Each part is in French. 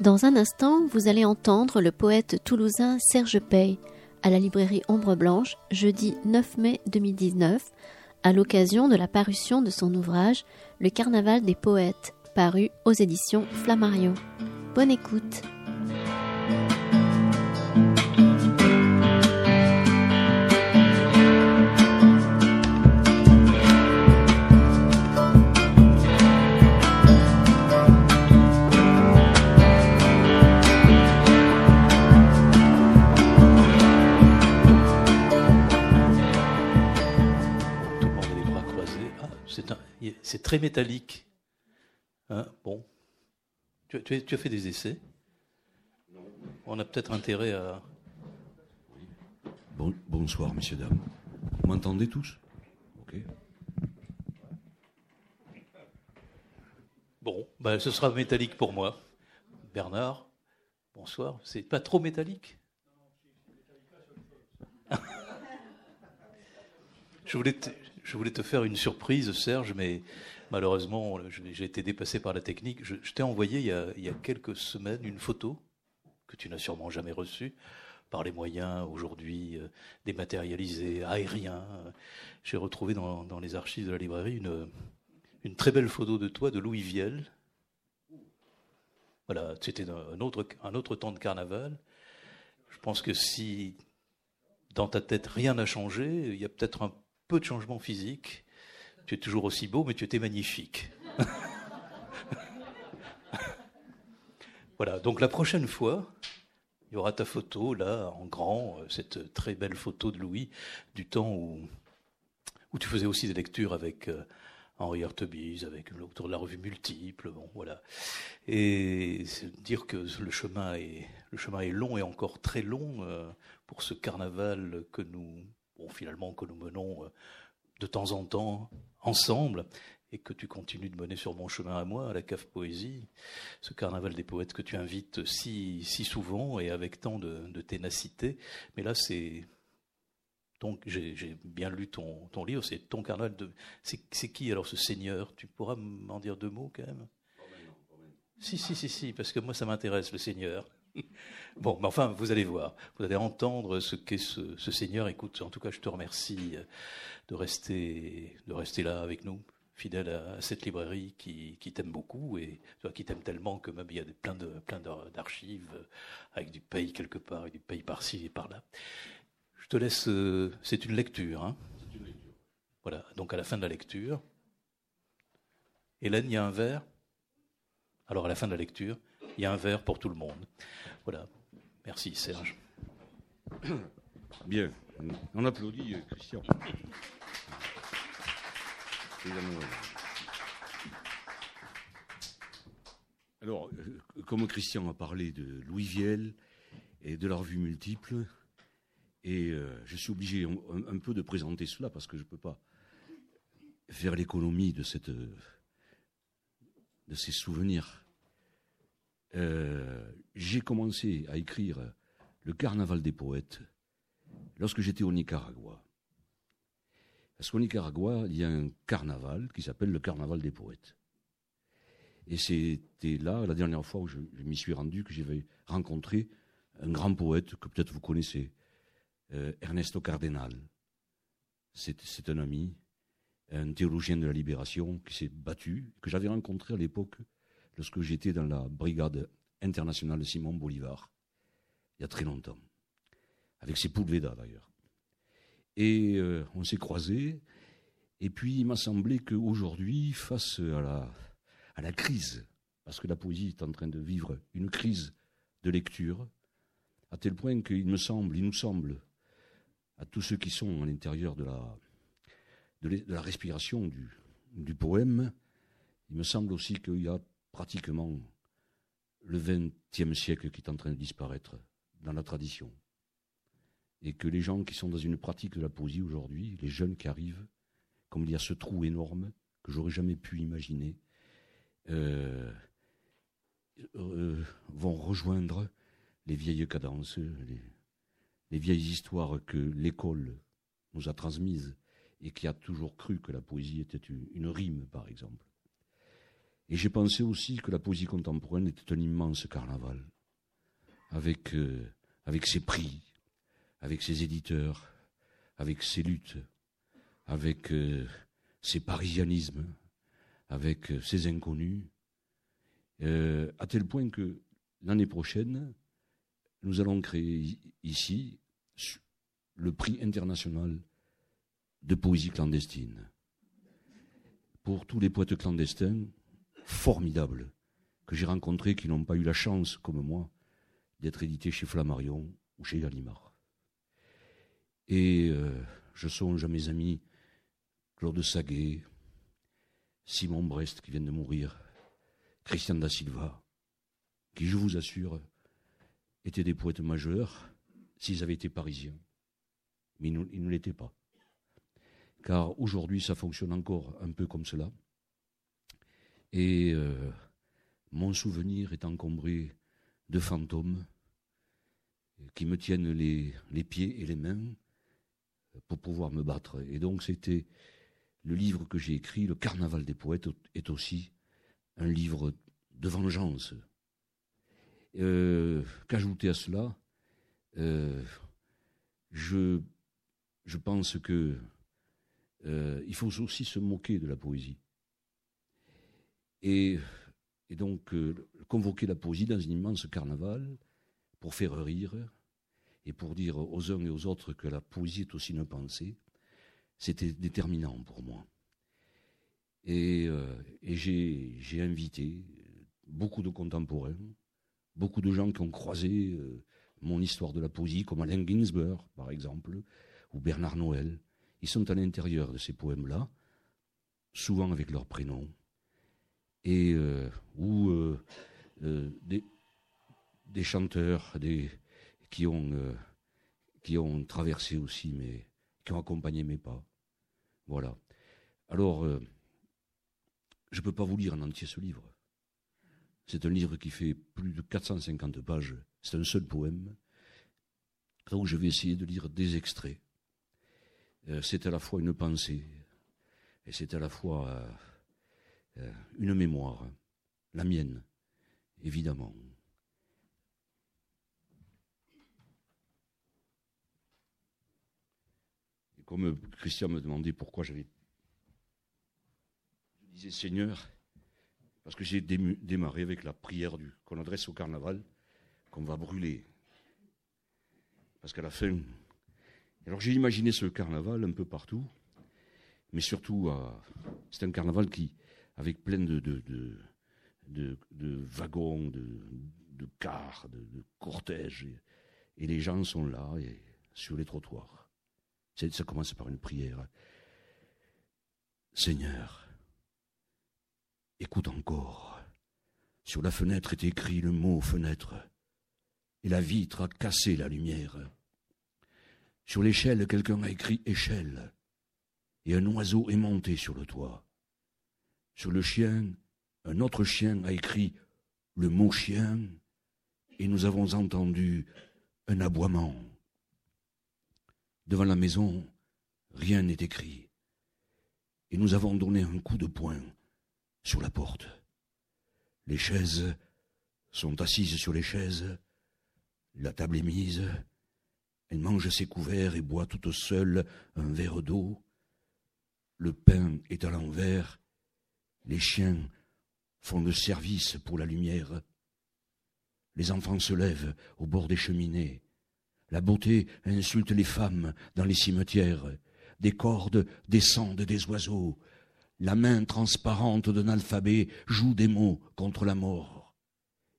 Dans un instant, vous allez entendre le poète toulousain Serge Pey à la librairie Ombre Blanche, jeudi 9 mai 2019, à l'occasion de la parution de son ouvrage Le Carnaval des poètes, paru aux éditions Flammarion. Bonne écoute. Très métallique. Hein, bon. Tu, as fait des essais? On a peut-être intérêt à. bonsoir, messieurs, dames. Vous m'entendez tous? Ok. Bon, ben, ce sera métallique pour moi. Bernard, bonsoir. C'est pas trop métallique? Je voulais, je voulais te faire une surprise, Serge, mais malheureusement, j'ai été dépassé par la technique. Je, t'ai envoyé il y, a, quelques semaines une photo que tu n'as sûrement jamais reçue par les moyens aujourd'hui euh, dématérialisés, aériens. J'ai retrouvé dans, les archives de la librairie une, très belle photo de toi, de Louis Viel. Voilà, c'était un autre, un autre temps de carnaval. Je pense que si dans ta tête rien n'a changé, il y a peut-être un peu de changement physique. Tu es toujours aussi beau, mais tu étais magnifique. voilà, donc la prochaine fois, il y aura ta photo, là, en grand, euh, cette très belle photo de Louis, du temps où, où tu faisais aussi des lectures avec euh, Henri Artebise, avec l'auteur de la revue Multiple, bon, voilà. Et dire que le chemin est, le chemin est long et encore très long euh, pour ce carnaval que nous finalement, que nous menons de temps en temps ensemble, et que tu continues de mener sur mon chemin à moi, à la cave poésie, ce carnaval des poètes que tu invites si, si souvent et avec tant de, ténacité. Mais là, c'est. Donc, j'ai bien lu ton, ton livre, c'est ton carnaval de. C'est qui alors ce seigneur? Tu pourras m'en dire deux mots quand même? Si, si, si, si, parce que moi, ça m'intéresse, le seigneur. Bon, mais enfin, vous allez voir, vous allez entendre ce qu'est ce, Seigneur. Écoute, en tout cas, je te remercie de rester, de rester là avec nous, fidèle à, cette librairie qui, t'aime beaucoup et qui t'aime tellement que même il y a plein de plein d'archives avec du pays quelque part, et du pays par-ci et par-là. Je te laisse. Euh, c'est une lecture. Hein c'est une lecture. Voilà. Donc à la fin de la lecture, Hélène, il y a un verre? Alors à la fin de la lecture, il y a un verre pour tout le monde. Voilà. Merci Serge. Bien. On applaudit euh, Christian. Alors, euh, comme Christian a parlé de Louis Viel et de la revue multiple, et euh, je suis obligé un, peu de présenter cela parce que je ne peux pas faire l'économie de, cette, de ces souvenirs euh, j'ai commencé à écrire le Carnaval des poètes lorsque j'étais au Nicaragua. Parce qu'au Nicaragua, il y a un carnaval qui s'appelle le Carnaval des poètes. Et c'était là, la dernière fois où je, m'y suis rendu, que j'avais rencontré un grand poète que peut-être vous connaissez, euh, Ernesto Cardenal. C'est un ami, un théologien de la libération qui s'est battu, que j'avais rencontré à l'époque lorsque j'étais dans la brigade internationale de Simon Bolivar, il y a très longtemps, avec ses Véda d'ailleurs. Et euh, on s'est croisés, et puis il m'a semblé qu'aujourd'hui, face à la, crise, parce que la poésie est en train de vivre une crise de lecture, à tel point qu'il me semble, il nous semble, à tous ceux qui sont à l'intérieur de la, respiration du poème, il me semble aussi qu'il y a pratiquement le XXe siècle qui est en train de disparaître dans la tradition. Et que les gens qui sont dans une pratique de la poésie aujourd'hui, les jeunes qui arrivent, comme il y a ce trou énorme que j'aurais jamais pu imaginer, euh, euh, vont rejoindre les vieilles cadences, les vieilles histoires que l'école nous a transmises et qui a toujours cru que la poésie était une rime, par exemple. Et j'ai pensé aussi que la poésie contemporaine était un immense carnaval, avec, euh, avec ses prix, avec ses éditeurs, avec ses luttes, avec euh, ses parisianismes, avec euh, ses inconnus, à tel point que l'année prochaine, nous allons créer ici le prix international de poésie clandestine. Pour tous les poètes clandestins, formidables, que j'ai rencontrés qui n'ont pas eu la chance, comme moi, d'être édités chez Flammarion ou chez Gallimard. Et euh, je songe à mes amis Claude Saguet, Simon Brest qui vient de mourir, Christian da Silva, qui, je vous assure, étaient des poètes majeurs s'ils avaient été parisiens. Mais ils ne l'étaient pas. Car aujourd'hui, ça fonctionne encore un peu comme cela. Et euh, mon souvenir est encombré de fantômes qui me tiennent les, pieds et les mains pour pouvoir me battre. Et donc c'était le livre que j'ai écrit, Le Carnaval des poètes, est aussi un livre de vengeance. Euh, Qu'ajouter à cela, euh, je, pense que il faut aussi se moquer de la poésie. Et, donc convoquer la poésie dans un immense carnaval pour faire rire et pour dire aux uns et aux autres que la poésie est aussi une pensée, c'était déterminant pour moi. Et, et j'ai invité beaucoup de contemporains, beaucoup de gens qui ont croisé euh, mon histoire de la poésie, comme Alain Ginsberg, par exemple, ou Bernard Noël. Ils sont à l'intérieur de ces poèmes-là, souvent avec leur prénom, et euh, ou euh, des, des, chanteurs qui, ont, traversé aussi, mais qui ont accompagné mes pas. Voilà. Alors, je ne peux pas vous lire en entier ce livre. C'est un livre qui fait plus de 450 pages. C'est un seul poème. Donc je vais essayer de lire des extraits. Euh, c'est à la fois une pensée et c'est à la fois euh, euh, une mémoire, la mienne, évidemment. Et comme Christian me demandait pourquoi j'avais... Je disais Seigneur, parce que j'ai démarré avec la prière qu'on adresse au carnaval, qu'on va brûler. Parce qu'à la fin. Alors j'ai imaginé ce carnaval un peu partout, mais surtout, c'est un carnaval qui, avec plein de, de, de, wagons, de, cars, de, cortèges, et, les gens sont là, et, sur les trottoirs. Ça commence par une prière. Seigneur, Écoute encore. Sur la fenêtre est écrit le mot fenêtre, et la vitre a cassé la lumière. Sur l'échelle, quelqu'un a écrit échelle, et un oiseau est monté sur le toit. Sur le chien, un autre chien a écrit le mot chien, et nous avons entendu un aboiement. Devant la maison, rien n'est écrit, et nous avons donné un coup de poing sur la porte. Les chaises sont assises sur les chaises. La table est mise. Elle mange ses couverts et boit toute seule un verre d'eau. Le pain est à l'envers. Les chiens font de service pour la lumière. Les enfants se lèvent au bord des cheminées. La beauté insulte les femmes dans les cimetières. Des cordes descendent des oiseaux. La main transparente d'un alphabet joue des mots contre la mort.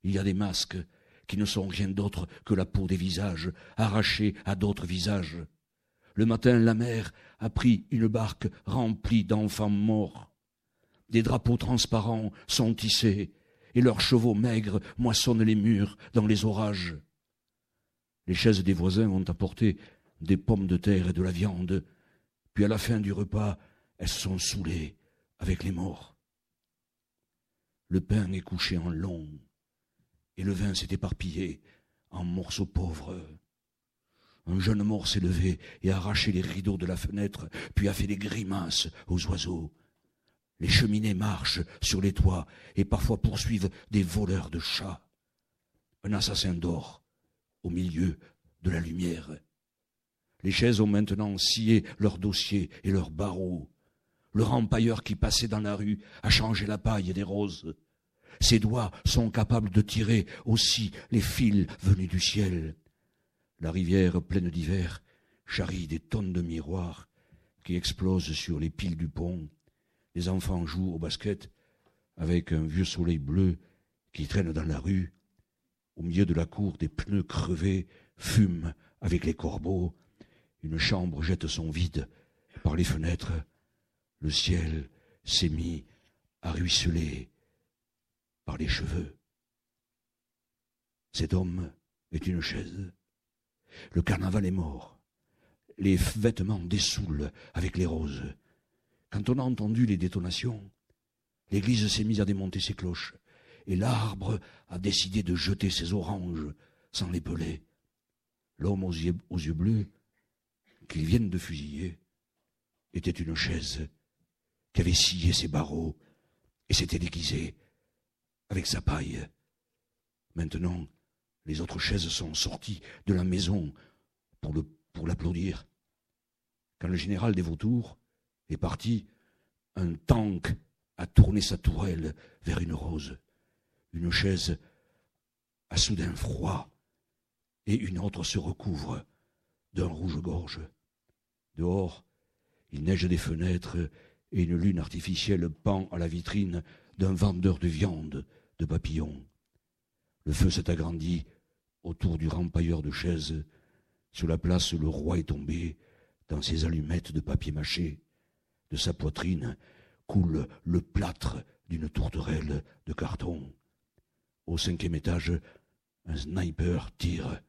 Il y a des masques qui ne sont rien d'autre que la peau des visages, arrachés à d'autres visages. Le matin, la mer a pris une barque remplie d'enfants morts. Des drapeaux transparents sont tissés, et leurs chevaux maigres moissonnent les murs dans les orages. Les chaises des voisins ont apporté des pommes de terre et de la viande, puis à la fin du repas, elles sont saoulées avec les morts. Le pain est couché en long, et le vin s'est éparpillé en morceaux pauvres. Un jeune mort s'est levé et a arraché les rideaux de la fenêtre, puis a fait des grimaces aux oiseaux. Les cheminées marchent sur les toits et parfois poursuivent des voleurs de chats. Un assassin dort au milieu de la lumière. Les chaises ont maintenant scié leurs dossiers et leurs barreaux. Le rempailleur qui passait dans la rue a changé la paille des roses. Ses doigts sont capables de tirer aussi les fils venus du ciel. La rivière pleine d'hiver charrie des tonnes de miroirs qui explosent sur les piles du pont. Les enfants jouent au basket avec un vieux soleil bleu qui traîne dans la rue. Au milieu de la cour, des pneus crevés fument avec les corbeaux. Une chambre jette son vide par les fenêtres. Le ciel s'est mis à ruisseler par les cheveux. Cet homme est une chaise. Le carnaval est mort. Les vêtements dessoulent avec les roses. Quand on a entendu les détonations, l'église s'est mise à démonter ses cloches, et l'arbre a décidé de jeter ses oranges sans les peler. L'homme aux yeux, bleus, qu'ils viennent de fusiller, était une chaise qui avait scié ses barreaux et s'était déguisée avec sa paille. Maintenant, les autres chaises sont sorties de la maison pour l'applaudir. Quand le général des vautours est parti, un tank a tourné sa tourelle vers une rose. Une chaise a soudain froid et une autre se recouvre d'un rouge-gorge. Dehors, il neige des fenêtres et une lune artificielle pend à la vitrine d'un vendeur de viande de papillons. Le feu s'est agrandi autour du rempailleur de chaises. Sur la place, le roi est tombé dans ses allumettes de papier mâché. De sa poitrine coule le plâtre d'une tourterelle de carton. Au cinquième étage, un sniper tire,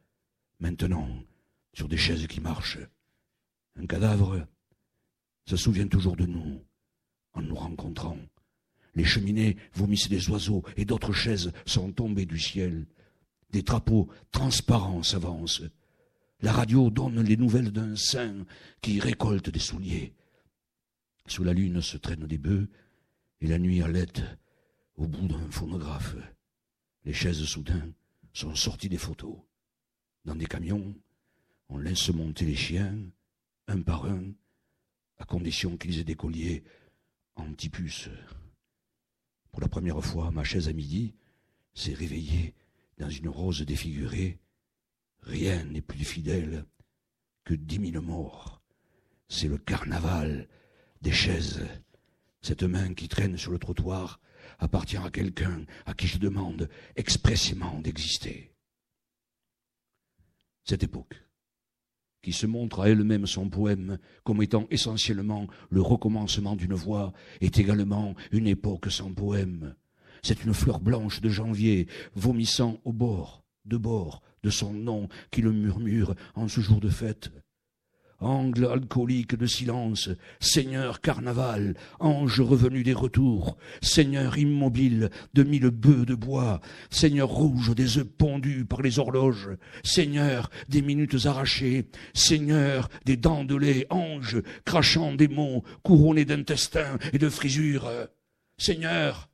maintenant, sur des chaises qui marchent. Un cadavre se souvient toujours de nous en nous rencontrant. Les cheminées vomissent des oiseaux et d'autres chaises sont tombées du ciel. Des drapeaux transparents s'avancent. La radio donne les nouvelles d'un saint qui récolte des souliers. Sous la lune se traînent des bœufs et la nuit halète au bout d'un phonographe. Les chaises soudain sont sorties des photos. Dans des camions, on laisse monter les chiens, un par un, à condition qu'ils aient des colliers anti-puces. Pour la première fois, ma chaise à midi s'est réveillée dans une rose défigurée. Rien n'est plus fidèle que dix mille morts. C'est le carnaval des chaises. Cette main qui traîne sur le trottoir appartient à quelqu'un à qui je demande expressément d'exister. Cette époque, qui se montre à elle-même son poème comme étant essentiellement le recommencement d'une voix, est également une époque sans poème. C'est une fleur blanche de janvier, vomissant au bord, de bord, de son nom, qui le murmure en ce jour de fête angle alcoolique de silence, Seigneur carnaval, ange revenu des retours, Seigneur immobile de mille bœufs de bois, Seigneur rouge des œufs pondus par les horloges, Seigneur des minutes arrachées, Seigneur des dents de lait, ange crachant des mots, couronnés d'intestins et de frisures. Seigneur,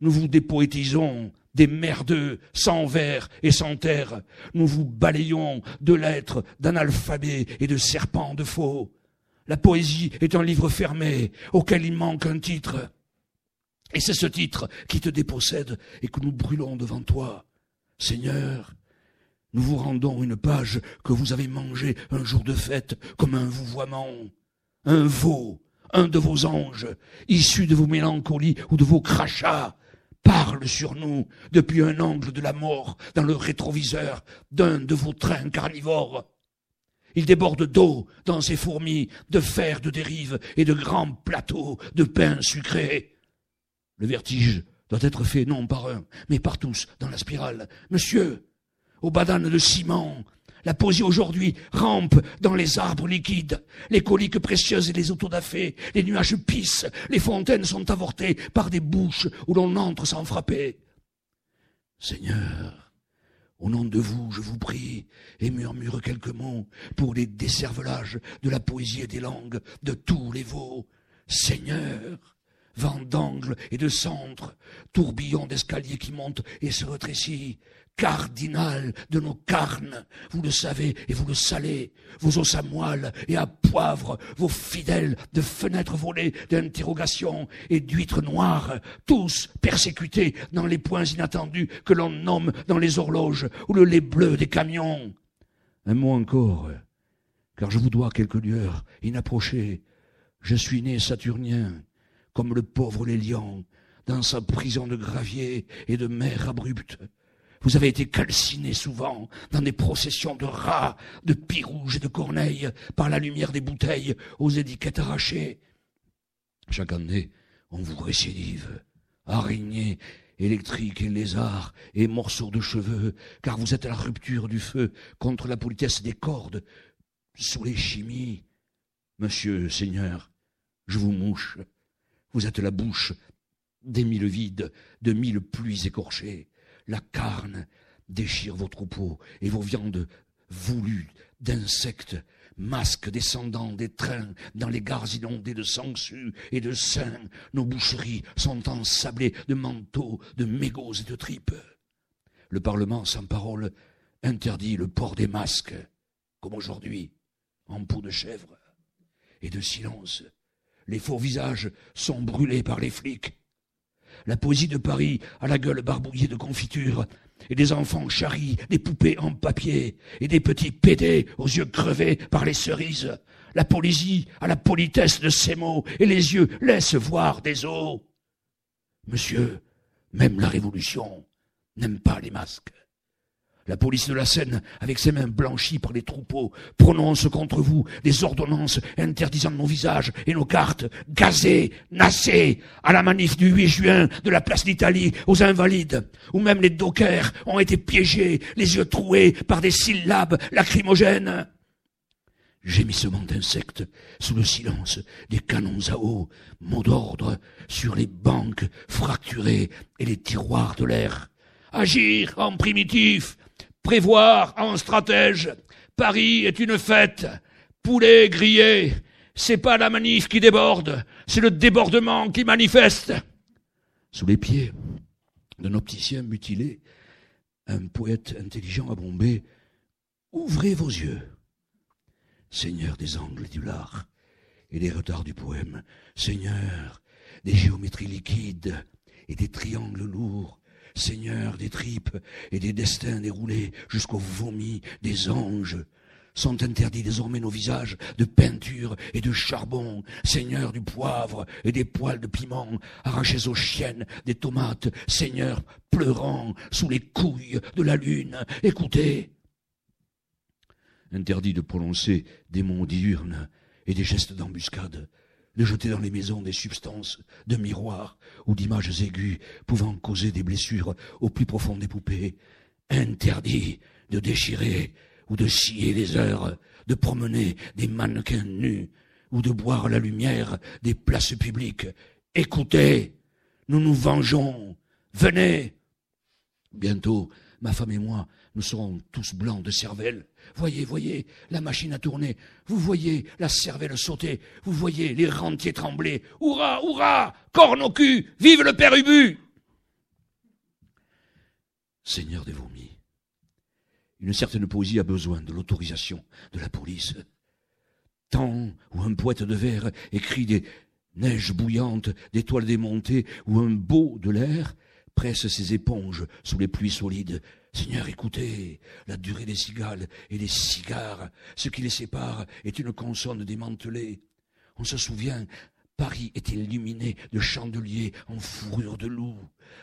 nous vous dépoétisons, des merdeux, sans vers et sans terre. Nous vous balayons de lettres, d'analphabets et de serpents de faux. La poésie est un livre fermé auquel il manque un titre. Et c'est ce titre qui te dépossède et que nous brûlons devant toi. Seigneur, nous vous rendons une page que vous avez mangée un jour de fête comme un vouvoiement, un veau, un de vos anges, issu de vos mélancolies ou de vos crachats, parle sur nous depuis un angle de la mort dans le rétroviseur d'un de vos trains carnivores. Il déborde d'eau dans ses fourmis, de fer de dérive et de grands plateaux de pain sucré. Le vertige doit être fait non par un, mais par tous dans la spirale. Monsieur, aux badanes de ciment, la poésie aujourd'hui rampe dans les arbres liquides, les coliques précieuses et les autodafés, les nuages pissent, les fontaines sont avortées par des bouches où l'on entre sans frapper. Seigneur, au nom de vous, je vous prie et murmure quelques mots pour les décervelages de la poésie et des langues de tous les veaux. Seigneur, vent d'angle et de centre, tourbillon d'escalier qui monte et se rétrécit, cardinal de nos carnes, vous le savez et vous le salez, vos os à moelle et à poivre, vos fidèles de fenêtres volées d'interrogations et d'huîtres noires, tous persécutés dans les points inattendus que l'on nomme dans les horloges ou le lait bleu des camions. Un mot encore, car je vous dois quelques lueurs inapprochées. Je suis né saturnien, comme le pauvre Lélian, dans sa prison de gravier et de mer abrupte. Vous avez été calciné souvent dans des processions de rats, de pieds rouges et de corneilles par la lumière des bouteilles aux étiquettes arrachées. Chaque année, on vous récidive. Araignées, électriques et lézards et morceaux de cheveux, car vous êtes à la rupture du feu contre la politesse des cordes, sous les chimies. Monsieur, Seigneur, je vous mouche. Vous êtes la bouche des mille vides, de mille pluies écorchées la carne déchire vos troupeaux et vos viandes voulues d'insectes, masques descendant des trains dans les gares inondées de sangsues et de seins, nos boucheries sont ensablées de manteaux, de mégots et de tripes. Le Parlement, sans parole, interdit le port des masques, comme aujourd'hui, en peau de chèvre, et de silence. Les faux visages sont brûlés par les flics la poésie de Paris à la gueule barbouillée de confiture, et des enfants charrient des poupées en papier, et des petits pédés aux yeux crevés par les cerises. La poésie à la politesse de ces mots, et les yeux laissent voir des os. Monsieur, même la Révolution n'aime pas les masques. La police de la Seine, avec ses mains blanchies par les troupeaux, prononce contre vous des ordonnances interdisant nos visages et nos cartes, gazées, nassées, à la manif du 8 juin de la place d'Italie aux Invalides, où même les dockers ont été piégés, les yeux troués par des syllabes lacrymogènes. Gémissement d'insectes sous le silence des canons à eau, mots d'ordre sur les banques fracturées et les tiroirs de l'air. Agir en primitif, prévoir en stratège. Paris est une fête. Poulet grillé. C'est pas la manif qui déborde, c'est le débordement qui manifeste. Sous les pieds d'un opticien mutilé, un poète intelligent a bombé Ouvrez vos yeux. Seigneur des angles du lard et des retards du poème, Seigneur des géométries liquides et des triangles lourds, Seigneur des tripes et des destins déroulés jusqu'au vomi des anges. Sont interdits désormais nos visages de peinture et de charbon, Seigneur du poivre et des poils de piment, arrachés aux chiennes des tomates, Seigneur pleurant sous les couilles de la lune. Écoutez. Interdit de prononcer des mots diurnes et des gestes d'embuscade, de jeter dans les maisons des substances de miroirs ou d'images aiguës pouvant causer des blessures au plus profond des poupées. Interdit de déchirer ou de scier les heures, de promener des mannequins nus ou de boire la lumière des places publiques. Écoutez, nous nous vengeons. Venez. Bientôt, ma femme et moi, nous serons tous blancs de cervelle. Voyez, voyez, la machine a tourné. Vous voyez la cervelle sauter. Vous voyez les rentiers trembler. Hurrah, hurrah, corne au cul, vive le père Ubu. Seigneur des vomis, une certaine poésie a besoin de l'autorisation de la police. Tant où un poète de verre écrit des neiges bouillantes, des toiles démontées, ou un beau de l'air presse ses éponges sous les pluies solides, Seigneur, écoutez, la durée des cigales et des cigares, ce qui les sépare est une consonne démantelée. On se souvient, Paris est illuminé de chandeliers en fourrure de loup?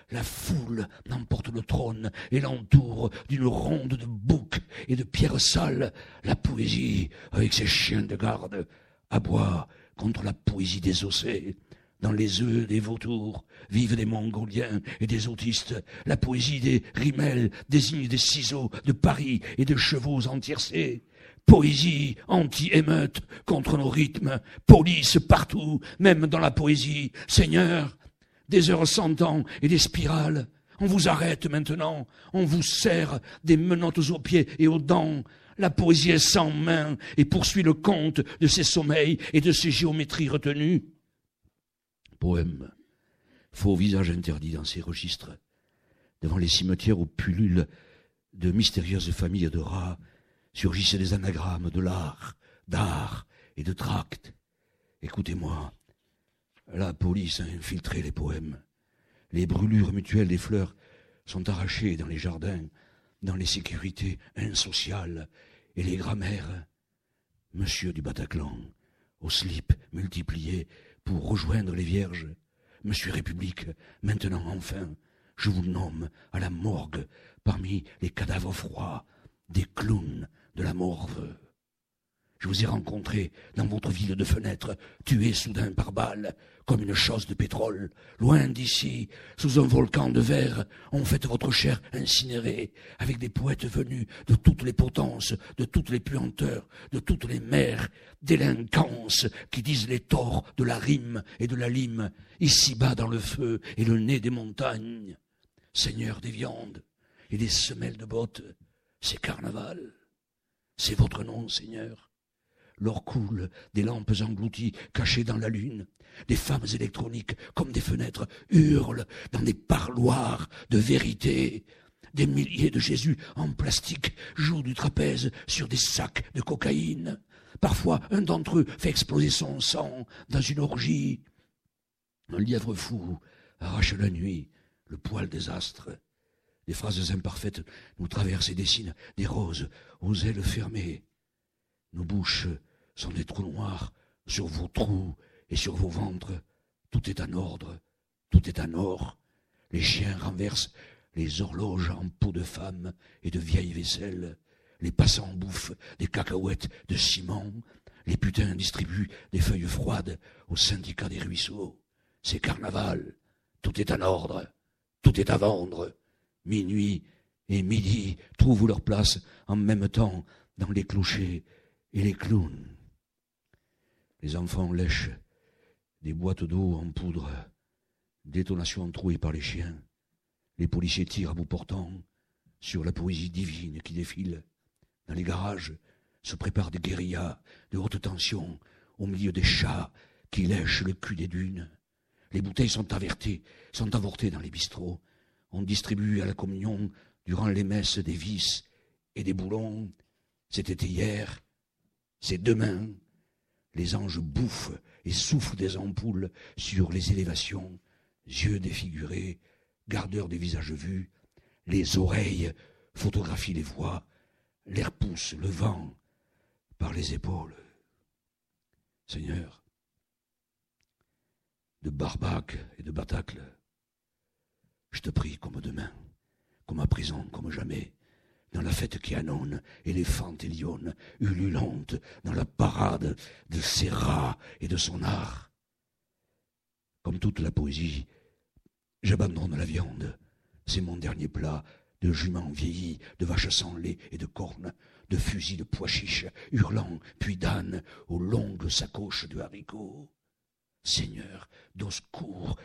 La foule n'emporte le trône et l'entoure d'une ronde de boucs et de pierres sales. La poésie, avec ses chiens de garde, aboie contre la poésie des ossets dans les œufs des vautours vivent des mongoliens et des autistes. La poésie des rimels désigne des ciseaux de Paris et de chevaux entiercés. Poésie anti-émeute contre nos rythmes. Police partout, même dans la poésie. Seigneur, des heures cent ans et des spirales. On vous arrête maintenant. On vous serre des menottes aux pieds et aux dents. La poésie est sans main et poursuit le compte de ses sommeils et de ses géométries retenues poème faux visage interdit dans ces registres, devant les cimetières où pullulent de mystérieuses familles de rats, surgissent des anagrammes de l'art, d'art et de tract. Écoutez-moi, la police a infiltré les poèmes. Les brûlures mutuelles des fleurs sont arrachées dans les jardins, dans les sécurités insociales et les grammaires. Monsieur du Bataclan, au slip multiplié pour rejoindre les vierges. Monsieur République, maintenant enfin, je vous nomme à la morgue parmi les cadavres froids des clowns de la morve. Je vous ai rencontré dans votre ville de fenêtre, tué soudain par balle, comme une chose de pétrole. Loin d'ici, sous un volcan de verre, on fait votre chair incinérée, avec des poètes venus de toutes les potences, de toutes les puanteurs, de toutes les mers, délinquances qui disent les torts de la rime et de la lime, ici-bas dans le feu et le nez des montagnes. Seigneur des viandes et des semelles de bottes, c'est carnaval. C'est votre nom, Seigneur. L'or coule, des lampes englouties, cachées dans la lune. Des femmes électroniques, comme des fenêtres, hurlent dans des parloirs de vérité. Des milliers de Jésus en plastique jouent du trapèze sur des sacs de cocaïne. Parfois, un d'entre eux fait exploser son sang dans une orgie. Un lièvre fou arrache la nuit le poil des astres. Des phrases imparfaites nous traversent et dessinent des roses aux ailes fermées. Nos bouches sont des trous noirs sur vos trous et sur vos ventres. Tout est en ordre, tout est en or. Les chiens renversent les horloges en peau de femme et de vieille vaisselle. Les passants bouffent des cacahuètes de ciment. Les putains distribuent des feuilles froides au syndicat des ruisseaux. C'est carnaval. Tout est en ordre. Tout est à vendre. Minuit et midi trouvent leur place en même temps dans les clochers et les clowns. Les enfants lèchent des boîtes d'eau en poudre, détonation trouée par les chiens. Les policiers tirent à bout portant sur la poésie divine qui défile. Dans les garages se préparent des guérillas de haute tension au milieu des chats qui lèchent le cul des dunes. Les bouteilles sont averties, sont avortées dans les bistrots. On distribue à la communion durant les messes des vis et des boulons. C'était hier, c'est demain, les anges bouffent et soufflent des ampoules sur les élévations, yeux défigurés, gardeurs des visages vus, les oreilles photographient les voix, l'air pousse le vent par les épaules. Seigneur, de Barbac et de Batacle, je te prie comme demain, comme à présent, comme jamais, dans la fête qui annonce éléphante et lionne, ululante, dans la parade de ses rats et de son art. Comme toute la poésie, j'abandonne la viande. C'est mon dernier plat de juments vieillis, de vaches sans lait et de cornes, de fusils de pois chiches, hurlant, puis d'ânes aux longues sacoches de haricots. Seigneur, d'os courts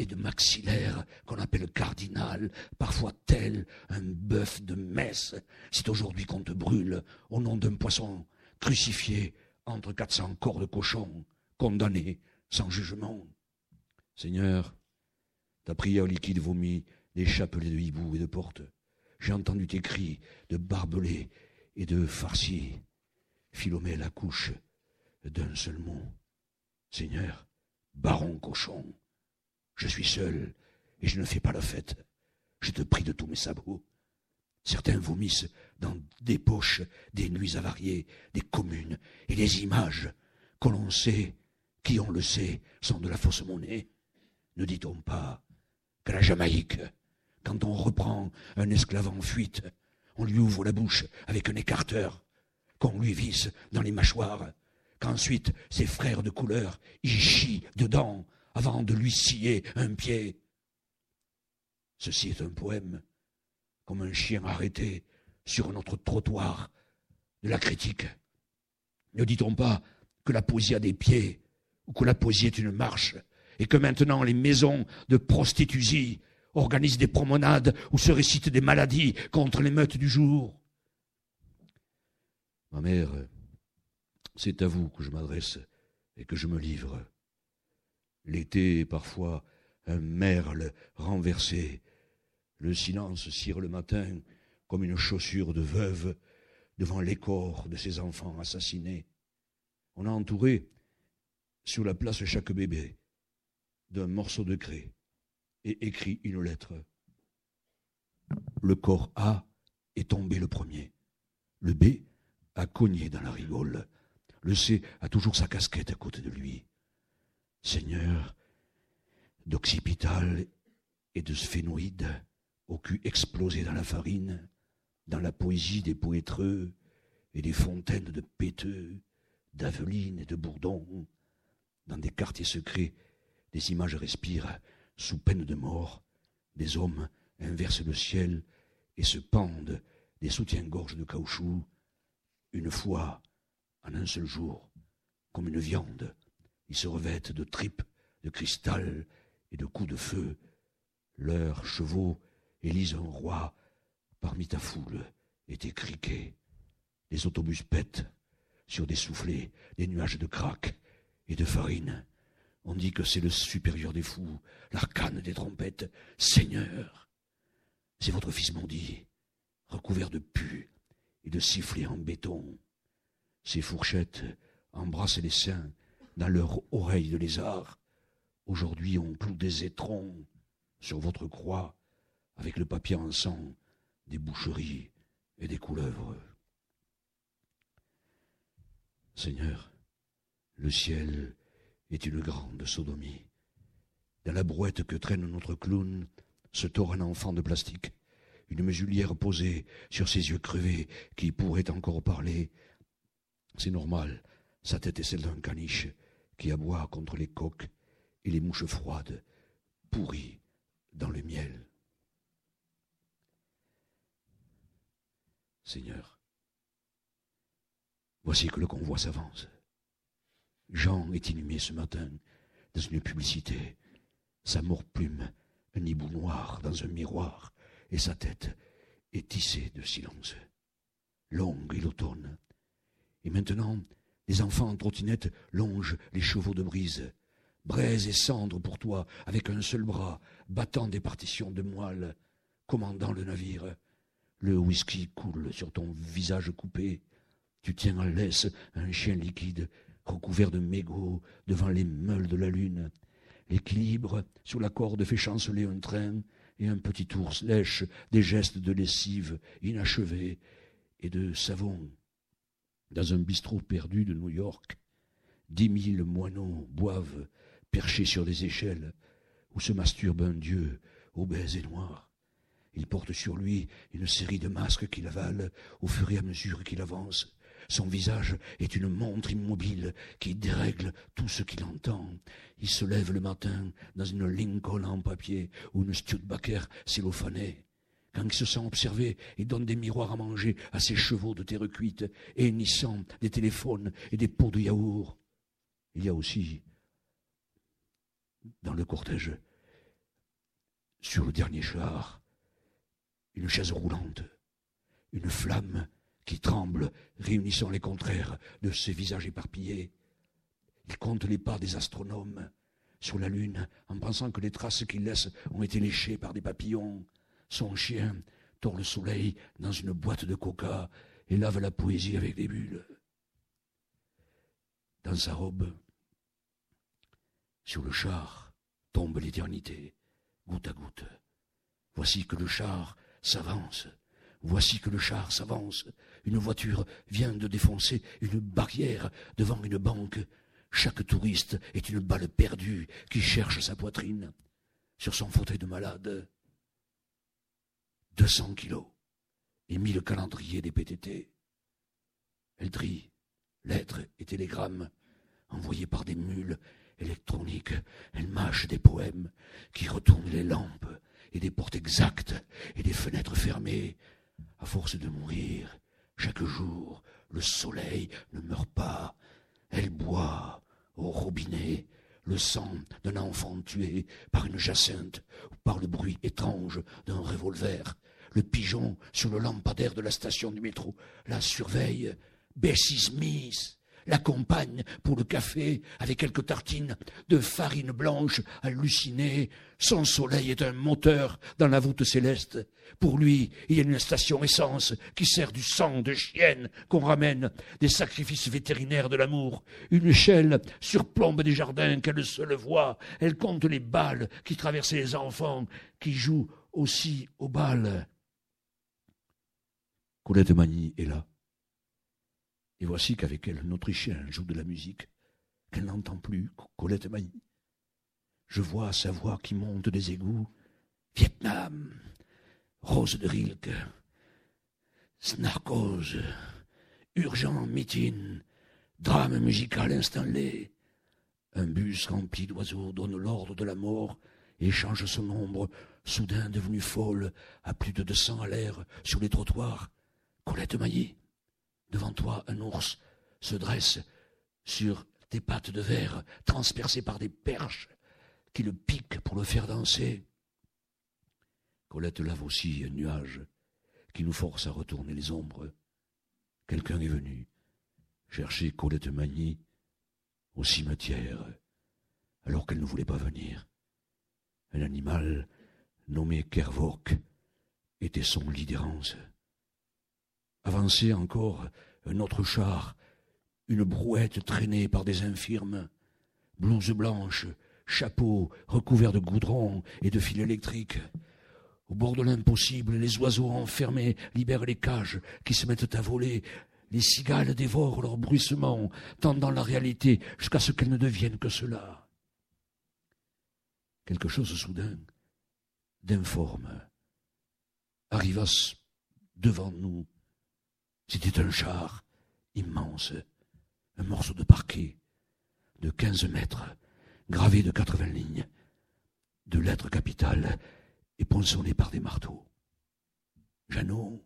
et de maxillaire qu'on appelle cardinal, parfois tel un bœuf de messe. C'est aujourd'hui qu'on te brûle au nom d'un poisson crucifié entre quatre cents corps de cochon, condamné sans jugement. Seigneur, ta prière liquide vomit des chapelets de hibou et de porte. J'ai entendu tes cris de barbelés et de farcis. Philomèle accouche d'un seul mot. Seigneur, baron cochon, je suis seul et je ne fais pas la fête. Je te prie de tous mes sabots. Certains vomissent dans des poches des nuits avariées, des communes et des images que l'on sait, qui on le sait, sont de la fausse monnaie. Ne dit-on pas qu'à la Jamaïque, quand on reprend un esclave en fuite, on lui ouvre la bouche avec un écarteur, qu'on lui visse dans les mâchoires, qu'ensuite ses frères de couleur y chient dedans avant de lui scier un pied. Ceci est un poème, comme un chien arrêté sur notre trottoir de la critique. Ne dit-on pas que la poésie a des pieds, ou que la poésie est une marche, et que maintenant les maisons de prostitutie organisent des promenades où se récitent des maladies contre les meutes du jour? Ma mère, c'est à vous que je m'adresse et que je me livre. L'été est parfois un merle renversé. Le silence cire le matin comme une chaussure de veuve devant les corps de ses enfants assassinés. On a entouré sur la place chaque bébé d'un morceau de craie et écrit une lettre. Le corps A est tombé le premier. Le B a cogné dans la rigole. Le C a toujours sa casquette à côté de lui. Seigneur, d'occipital et de sphénoïde, au cul explosé dans la farine, dans la poésie des poétreux et des fontaines de péteux, d'Aveline et de Bourdon, dans des quartiers secrets, des images respirent, sous peine de mort, des hommes inversent le ciel et se pendent des soutiens-gorge de caoutchouc, une fois, en un seul jour, comme une viande, ils se revêtent de tripes, de cristal et de coups de feu. Leurs chevaux élisent un roi parmi ta foule et tes criquets. Les autobus pètent sur des soufflets, des nuages de craque et de farine. On dit que c'est le supérieur des fous, l'arcane des trompettes. Seigneur, c'est votre fils maudit, recouvert de pu et de sifflets en béton. Ses fourchettes embrassent les seins dans leurs oreilles de lézard. Aujourd'hui, on cloue des étrons sur votre croix avec le papier en sang des boucheries et des couleuvres. Seigneur, le ciel est une grande sodomie. Dans la brouette que traîne notre clown se tord un enfant de plastique, une mesulière posée sur ses yeux crevés qui pourraient encore parler. C'est normal, sa tête est celle d'un caniche qui aboie contre les coques et les mouches froides, pourries dans le miel. Seigneur, voici que le convoi s'avance. Jean est inhumé ce matin dans une publicité, sa mort-plume, un hibou noir dans un miroir, et sa tête est tissée de silence. Longue est l'automne. Et maintenant, les enfants en trottinette longent les chevaux de brise. Braise et cendre pour toi, avec un seul bras, battant des partitions de moelle, commandant le navire. Le whisky coule sur ton visage coupé. Tu tiens en laisse un chien liquide, recouvert de mégots, devant les meules de la lune. L'équilibre sur la corde fait chanceler un train, et un petit ours lèche des gestes de lessive inachevés et de savon. Dans un bistrot perdu de New York, dix mille moineaux boivent, perchés sur des échelles, où se masturbe un dieu obèse et noir. Il porte sur lui une série de masques qu'il avale au fur et à mesure qu'il avance. Son visage est une montre immobile qui dérègle tout ce qu'il entend. Il se lève le matin dans une Lincoln en papier ou une Studebaker cellophanée. Quand il se sent observé, il donne des miroirs à manger à ses chevaux de terre cuite, hennissant des téléphones et des pots de yaourt. Il y a aussi, dans le cortège, sur le dernier char, une chaise roulante, une flamme qui tremble, réunissant les contraires de ses visages éparpillés. Il compte les pas des astronomes sur la Lune en pensant que les traces qu'il laisse ont été léchées par des papillons. Son chien tord le soleil dans une boîte de coca et lave la poésie avec des bulles. Dans sa robe, sur le char, tombe l'éternité, goutte à goutte. Voici que le char s'avance. Voici que le char s'avance. Une voiture vient de défoncer une barrière devant une banque. Chaque touriste est une balle perdue qui cherche sa poitrine. Sur son fauteuil de malade, 200 kilos et mille calendriers des PTT. Elle trie lettres et télégrammes envoyés par des mules électroniques. Elle mâche des poèmes qui retournent les lampes et des portes exactes et des fenêtres fermées. À force de mourir, chaque jour, le soleil ne meurt pas. Elle boit au robinet le sang d'un enfant tué par une jacinthe ou par le bruit étrange d'un revolver. Le pigeon sur le lampadaire de la station du métro la surveille. Bessie Smith l'accompagne pour le café avec quelques tartines de farine blanche hallucinée. Son soleil est un moteur dans la voûte céleste. Pour lui, il y a une station essence qui sert du sang de chienne qu'on ramène des sacrifices vétérinaires de l'amour. Une échelle surplombe des jardins qu'elle seule voit. Elle compte les balles qui traversent les enfants qui jouent aussi aux balles. Colette Magny est là. Et voici qu'avec elle, un Autrichien joue de la musique qu'elle n'entend plus, Colette Magny. Je vois sa voix qui monte des égouts. Vietnam, Rose de Rilke, Snarkose, Urgent Mitin, Drame musical installé. Un bus rempli d'oiseaux donne l'ordre de la mort et change son ombre, soudain devenue folle, à plus de deux cents à l'air, sur les trottoirs. Colette Mailly, devant toi, un ours se dresse sur tes pattes de verre, transpercées par des perches qui le piquent pour le faire danser. Colette lave aussi un nuage qui nous force à retourner les ombres. Quelqu'un est venu chercher Colette Magny au cimetière, alors qu'elle ne voulait pas venir. Un animal nommé Kervok était son lit. Avançait encore un autre char, une brouette traînée par des infirmes, blouse blanche, chapeau recouvert de goudron et de fils électriques. Au bord de l'impossible, les oiseaux enfermés libèrent les cages qui se mettent à voler. Les cigales dévorent leurs bruissements, tendant la réalité jusqu'à ce qu'elles ne deviennent que cela. Quelque chose soudain, d'informe, arriva devant nous c'était un char immense, un morceau de parquet de quinze mètres, gravé de quatre-vingts lignes, de lettres capitales et ponçonné par des marteaux. Jeannot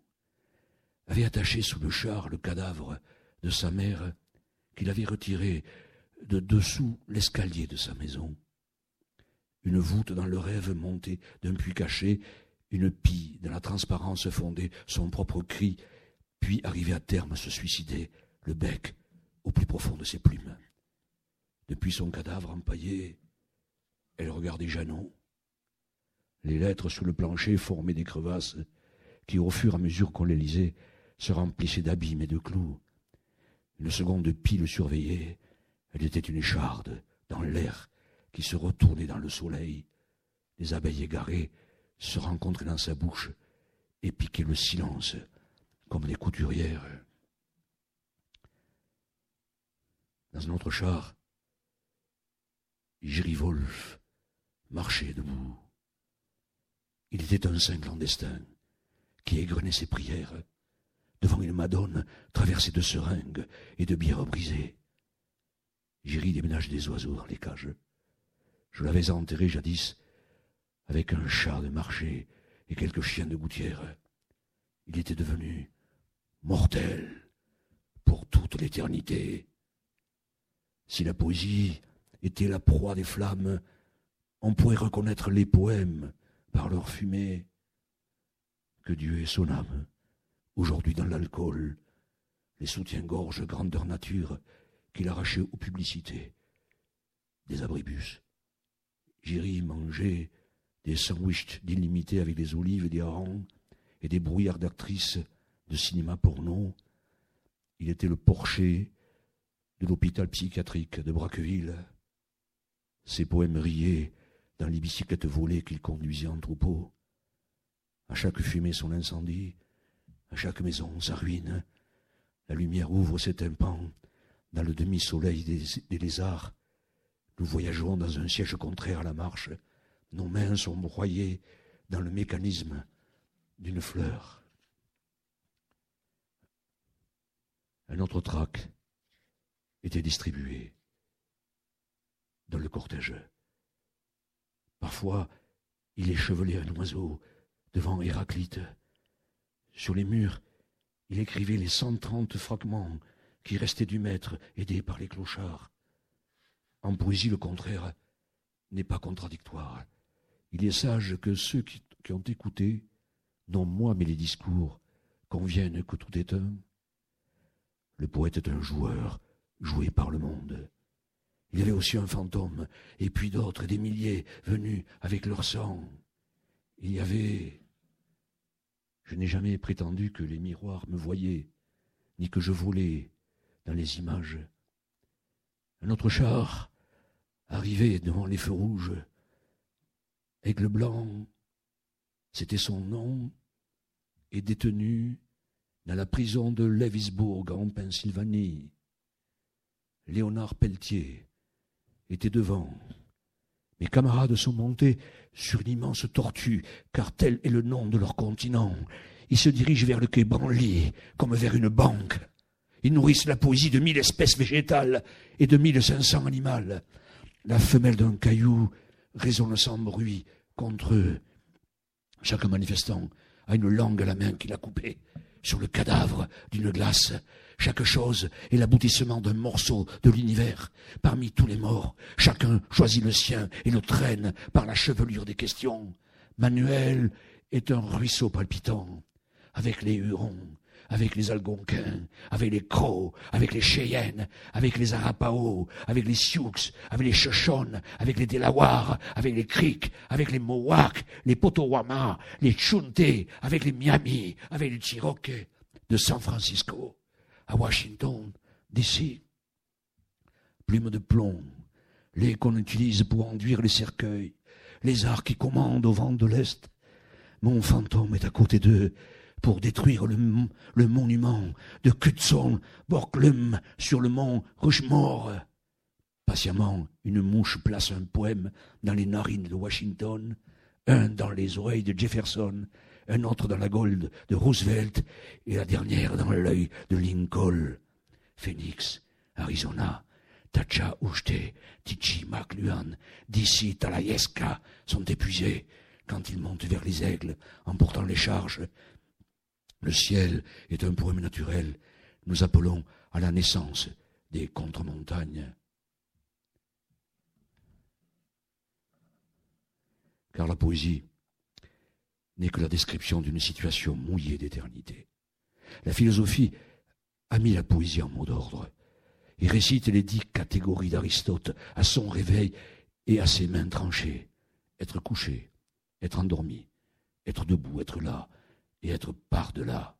avait attaché sous le char le cadavre de sa mère qu'il avait retiré de dessous l'escalier de sa maison. Une voûte dans le rêve montée d'un puits caché, une pie dans la transparence fondée son propre cri puis arriver à terme se suicider, le bec au plus profond de ses plumes. Depuis son cadavre empaillé, elle regardait Janon. Les lettres sous le plancher formaient des crevasses qui, au fur et à mesure qu'on les lisait, se remplissaient d'abîmes et de clous. Une seconde pile le surveillait. Elle était une écharde dans l'air qui se retournait dans le soleil. Les abeilles égarées se rencontraient dans sa bouche et piquaient le silence comme des couturières. Dans un autre char, Wolf marchait debout. Il était un saint clandestin qui égrenait ses prières devant une madone traversée de seringues et de bières brisées. Géry déménage des oiseaux dans les cages. Je l'avais enterré jadis avec un chat de marché et quelques chiens de gouttière. Il était devenu mortel pour toute l'éternité. Si la poésie était la proie des flammes, on pourrait reconnaître les poèmes par leur fumée. Que Dieu ait son âme, aujourd'hui dans l'alcool, les soutiens-gorge grandeur nature qu'il arrachait aux publicités, des abribus. J'irai manger des sandwichs d'illimité avec des olives et des harengs et des brouillards d'actrices de cinéma porno. Il était le porcher de l'hôpital psychiatrique de Braqueville. Ses poèmes riaient dans les bicyclettes volées qu'il conduisait en troupeau. À chaque fumée son incendie, à chaque maison sa ruine. La lumière ouvre ses tympans dans le demi-soleil des, des, lézards. Nous voyageons dans un siège contraire à la marche. Nos mains sont broyées dans le mécanisme d'une fleur. Un autre trac était distribué dans le cortège. Parfois, il échevelait un oiseau devant Héraclite. Sur les murs, il écrivait les cent trente fragments qui restaient du maître, aidé par les clochards. En poésie, le contraire n'est pas contradictoire. Il est sage que ceux qui, qui ont écouté, non moi mais les discours, conviennent que tout est un, le poète est un joueur joué par le monde. Il y avait aussi un fantôme, et puis d'autres, des milliers, venus avec leur sang. Il y avait... Je n'ai jamais prétendu que les miroirs me voyaient, ni que je volais dans les images. Un autre char arrivait devant les feux rouges. Aigle blanc, c'était son nom, et détenu dans la prison de Lewisburg en Pennsylvanie. Léonard Pelletier était devant. Mes camarades sont montés sur une immense tortue, car tel est le nom de leur continent. Ils se dirigent vers le quai Branly, comme vers une banque. Ils nourrissent la poésie de mille espèces végétales et de mille cinq cents animales. La femelle d'un caillou résonne sans bruit contre eux. Chaque manifestant a une langue à la main qu'il a coupée sur le cadavre d'une glace. Chaque chose est l'aboutissement d'un morceau de l'univers. Parmi tous les morts, chacun choisit le sien et le traîne par la chevelure des questions. Manuel est un ruisseau palpitant, avec les Hurons, avec les Algonquins, avec les Crocs, avec les Cheyennes, avec les Arapaho, avec les Sioux, avec les Shoshone, avec les Delawares, avec les Creeks, avec les Mohawks, les Potawatomi, les Chunte, avec les Miami, avec les Cherokee, de San Francisco à Washington, d'ici. Plumes de plomb, les qu'on utilise pour enduire les cercueils, les arts qui commandent au vent de l'Est. Mon fantôme est à côté d'eux, pour détruire le, monument de Kutson Borglum sur le mont Rushmore. Patiemment, une mouche place un poème dans les narines de Washington, un dans les oreilles de Jefferson, un autre dans la gold de Roosevelt et la dernière dans l'œil de Lincoln. Phoenix, Arizona, Tacha Uchte, Tichi McLuhan, d'ici Talayeska sont épuisés quand ils montent vers les aigles en portant les charges le ciel est un poème naturel. Nous appelons à la naissance des contre-montagnes. Car la poésie n'est que la description d'une situation mouillée d'éternité. La philosophie a mis la poésie en mot d'ordre et récite les dix catégories d'Aristote à son réveil et à ses mains tranchées. Être couché, être endormi, être debout, être là, et être par-delà.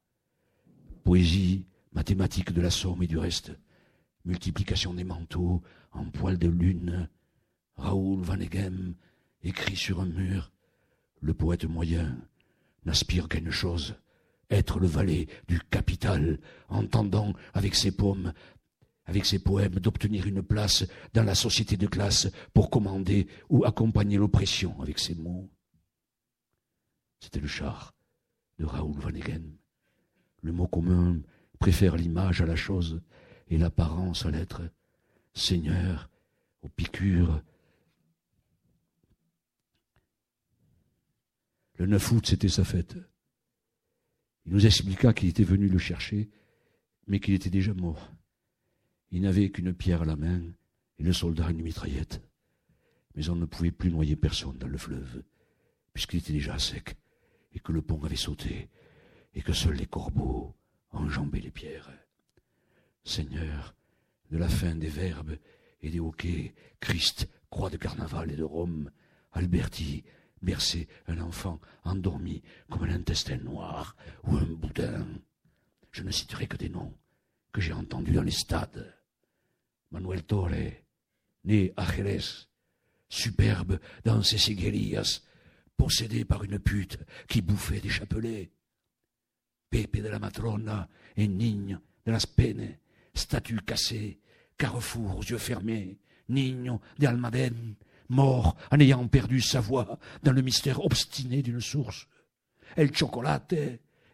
Poésie, mathématiques de la somme et du reste, multiplication des manteaux en poil de lune, Raoul Van Eghem écrit sur un mur, le poète moyen n'aspire qu'à une chose, être le valet du capital, entendant avec ses poèmes, avec ses poèmes d'obtenir une place dans la société de classe pour commander ou accompagner l'oppression avec ses mots. C'était le char de Raoul Vanegen. Le mot commun préfère l'image à la chose et l'apparence à l'être. Seigneur, aux piqûres. Le 9 août, c'était sa fête. Il nous expliqua qu'il était venu le chercher, mais qu'il était déjà mort. Il n'avait qu'une pierre à la main et le soldat une mitraillette. Mais on ne pouvait plus noyer personne dans le fleuve, puisqu'il était déjà sec et que le pont avait sauté, et que seuls les corbeaux enjambaient les pierres. Seigneur, de la fin des verbes et des hoquets, Christ, croix de carnaval et de Rome, Alberti, bercé un enfant endormi comme un intestin noir ou un boudin. Je ne citerai que des noms que j'ai entendus dans les stades. Manuel Torre, né à Jerez, superbe dans ses siguerillas, possédé par une pute qui bouffait des chapelets. Pepe de la Matrona et Nigne de la Spene, statue cassée, carrefour aux yeux fermés, Nigno de Almaden, mort en ayant perdu sa voix dans le mystère obstiné d'une source. El Chocolate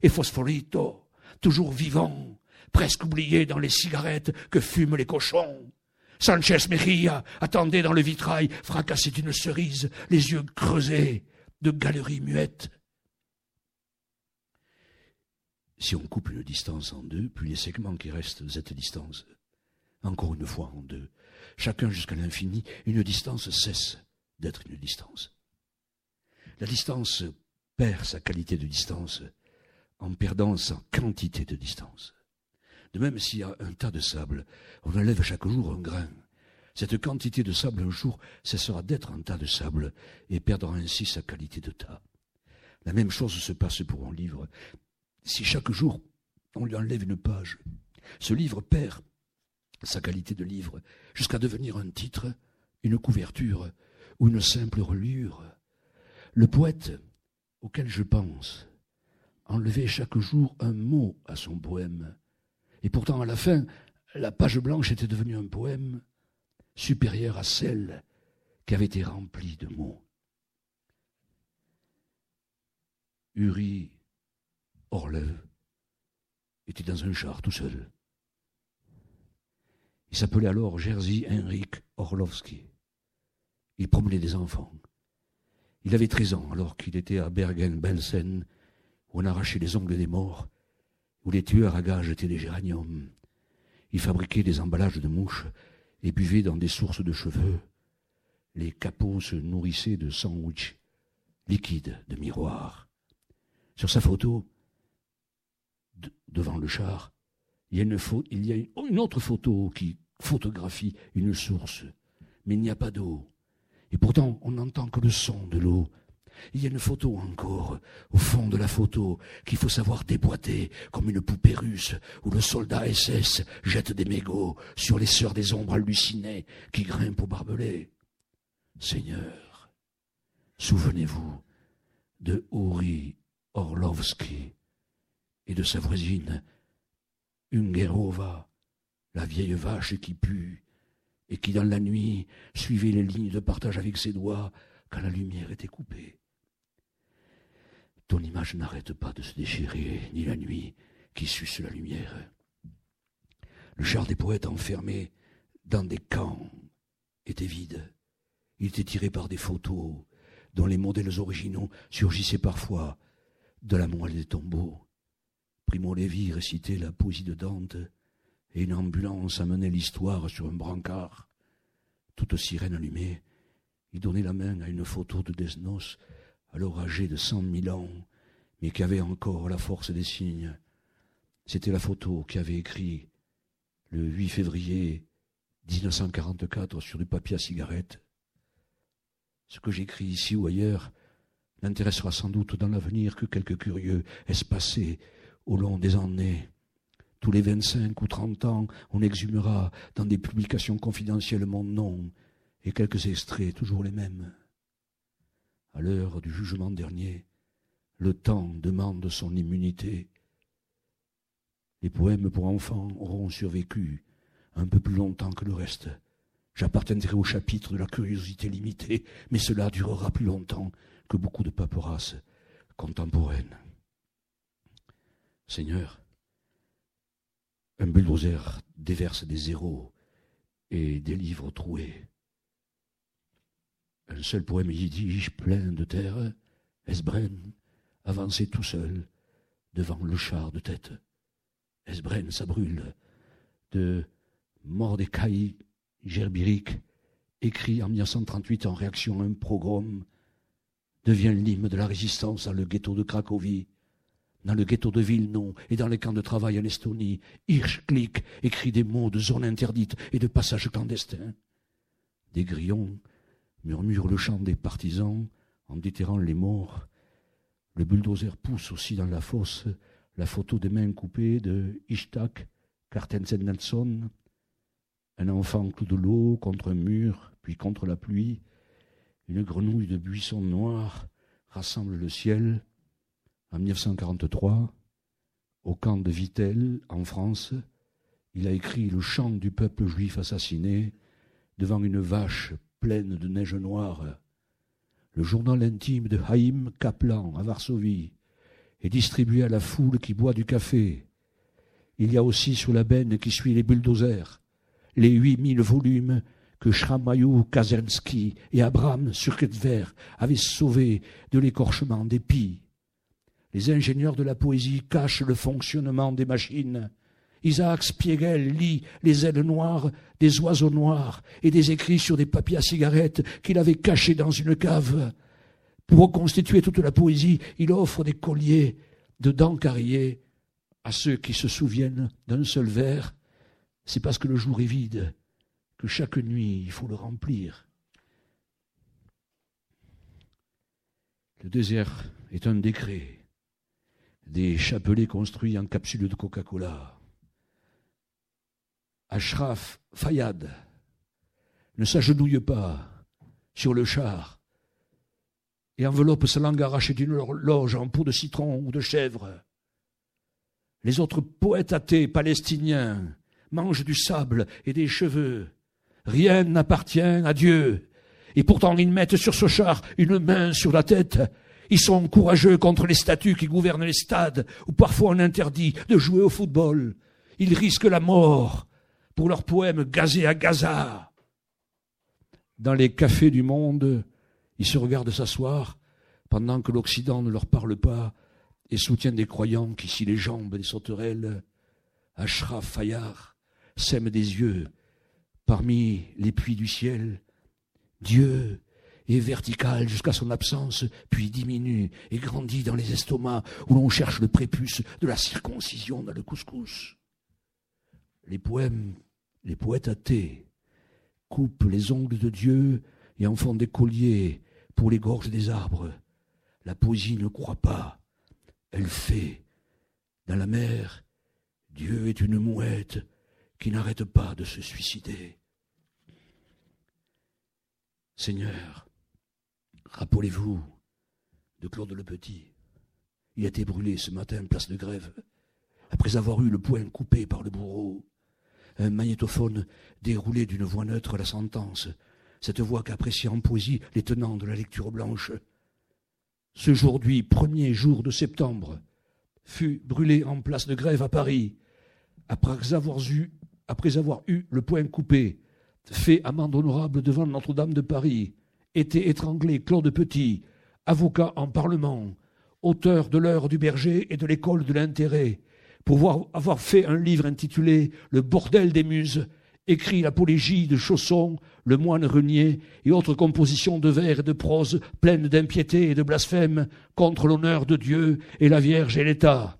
et Fosforito, toujours vivant, presque oublié dans les cigarettes que fument les cochons. Sanchez Mejia attendait dans le vitrail, fracassé d'une cerise, les yeux creusés, de galeries muettes. Si on coupe une distance en deux, puis les segments qui restent de cette distance, encore une fois en deux, chacun jusqu'à l'infini, une distance cesse d'être une distance. La distance perd sa qualité de distance en perdant sa quantité de distance. De même, y a un tas de sable, on enlève chaque jour un grain. Cette quantité de sable un jour cessera d'être un tas de sable et perdra ainsi sa qualité de tas. La même chose se passe pour un livre. Si chaque jour on lui enlève une page, ce livre perd sa qualité de livre jusqu'à devenir un titre, une couverture ou une simple reliure. Le poète auquel je pense enlevait chaque jour un mot à son poème. Et pourtant, à la fin, la page blanche était devenue un poème supérieur à celle qui avait été remplie de mots. Uri Orlev était dans un char tout seul. Il s'appelait alors Jerzy Henrik Orlovski. Il promenait des enfants. Il avait 13 ans alors qu'il était à Bergen-Belsen, où on arrachait les ongles des morts, où les tueurs à gages étaient des géraniums. Il fabriquait des emballages de mouches et buvait dans des sources de cheveux. Les capots se nourrissaient de sandwichs liquides de miroirs. Sur sa photo, devant le char, il y, a une il y a une autre photo qui photographie une source, mais il n'y a pas d'eau. Et pourtant, on n'entend que le son de l'eau. Il y a une photo encore, au fond de la photo, qu'il faut savoir déboîter, comme une poupée russe, où le soldat SS jette des mégots sur les sœurs des ombres hallucinées qui grimpent au barbelé. Seigneur, souvenez-vous de Uri Orlovski et de sa voisine Ungerova, la vieille vache qui pue, et qui dans la nuit suivait les lignes de partage avec ses doigts quand la lumière était coupée. Ton image n'arrête pas de se déchirer, ni la nuit qui suce la lumière. Le char des poètes enfermé dans des camps était vide. Il était tiré par des photos dont les modèles originaux surgissaient parfois de la moelle des tombeaux. Primo Levi récitait la poésie de Dante et une ambulance amenait l'histoire sur un brancard. Toute sirène allumée, il donnait la main à une photo de Desnos, alors âgé de cent mille ans, mais qui avait encore la force des signes. C'était la photo qui avait écrit le 8 février 1944 sur du papier à cigarette. Ce que j'écris ici ou ailleurs n'intéressera sans doute dans l'avenir que quelques curieux espacés au long des années. Tous les 25 ou 30 ans, on exhumera dans des publications confidentielles mon nom et quelques extraits, toujours les mêmes. À l'heure du jugement dernier, le temps demande son immunité. Les poèmes pour enfants auront survécu un peu plus longtemps que le reste. J'appartiendrai au chapitre de la curiosité limitée, mais cela durera plus longtemps que beaucoup de paperasses contemporaines. Seigneur, un bulldozer déverse des zéros et des livres troués. Un seul poème yiddish plein de terre, Esbren, avançait tout seul devant le char de tête. Esbren, ça brûle. De Mordecai Gerbirik, écrit en 1938 en réaction à un pogrom, devient l'hymne de la résistance dans le ghetto de Cracovie dans le ghetto de Vilno et dans les camps de travail en Estonie, Hirschklick écrit des mots de zone interdite et de passage clandestin. Des grillons murmurent le chant des partisans en déterrant les morts. Le bulldozer pousse aussi dans la fosse la photo des mains coupées de Ishtak Kartensen Nelson, un enfant clou de l'eau contre un mur, puis contre la pluie. Une grenouille de buissons noirs rassemble le ciel en 1943, au camp de Vittel, en France, il a écrit le chant du peuple juif assassiné devant une vache pleine de neige noire. Le journal intime de Haïm Kaplan à Varsovie est distribué à la foule qui boit du café. Il y a aussi sous la benne qui suit les bulldozers les huit mille volumes que Shramayou Kazensky et Abraham Surketver avaient sauvés de l'écorchement des pies. Les ingénieurs de la poésie cachent le fonctionnement des machines. Isaac Spiegel lit les ailes noires des oiseaux noirs et des écrits sur des papiers à cigarettes qu'il avait cachés dans une cave. Pour reconstituer toute la poésie, il offre des colliers de dents carriées à ceux qui se souviennent d'un seul vers, c'est parce que le jour est vide que chaque nuit il faut le remplir. Le désert est un décret, des chapelets construits en capsules de Coca-Cola. Ashraf Fayad ne s'agenouille pas sur le char et enveloppe sa langue arrachée d'une loge en peau de citron ou de chèvre. Les autres poètes athées palestiniens mangent du sable et des cheveux. Rien n'appartient à Dieu. Et pourtant ils mettent sur ce char une main sur la tête. Ils sont courageux contre les statues qui gouvernent les stades, où parfois on interdit de jouer au football. Ils risquent la mort pour leurs poèmes gazés à Gaza. Dans les cafés du monde, ils se regardent s'asseoir pendant que l'Occident ne leur parle pas et soutient des croyants qui, si les jambes des sauterelles, Ashraf Fayard, sème des yeux parmi les puits du ciel. Dieu est vertical jusqu'à son absence, puis diminue et grandit dans les estomacs où l'on cherche le prépuce de la circoncision dans le couscous. Les poèmes, les poètes athées, coupent les ongles de Dieu et en font des colliers pour les gorges des arbres. La poésie ne croit pas, elle fait. Dans la mer, Dieu est une mouette qui n'arrête pas de se suicider. Seigneur, rappelez-vous de Claude le Petit. Il a été brûlé ce matin place de grève, après avoir eu le poing coupé par le bourreau. Un magnétophone déroulé d'une voix neutre la sentence, cette voix qu'appréciait en poésie les tenants de la lecture blanche. Ce aujourd'hui, premier jour de septembre, fut brûlé en place de grève à Paris, après avoir eu, après avoir eu le poing coupé, fait amende honorable devant Notre-Dame de Paris, était étranglé Claude Petit, avocat en Parlement, auteur de l'heure du berger et de l'école de l'intérêt, pour avoir fait un livre intitulé Le bordel des muses, écrit l'apologie de Chausson, le moine renier, et autres compositions de vers et de prose pleines d'impiété et de blasphème contre l'honneur de Dieu et la Vierge et l'État.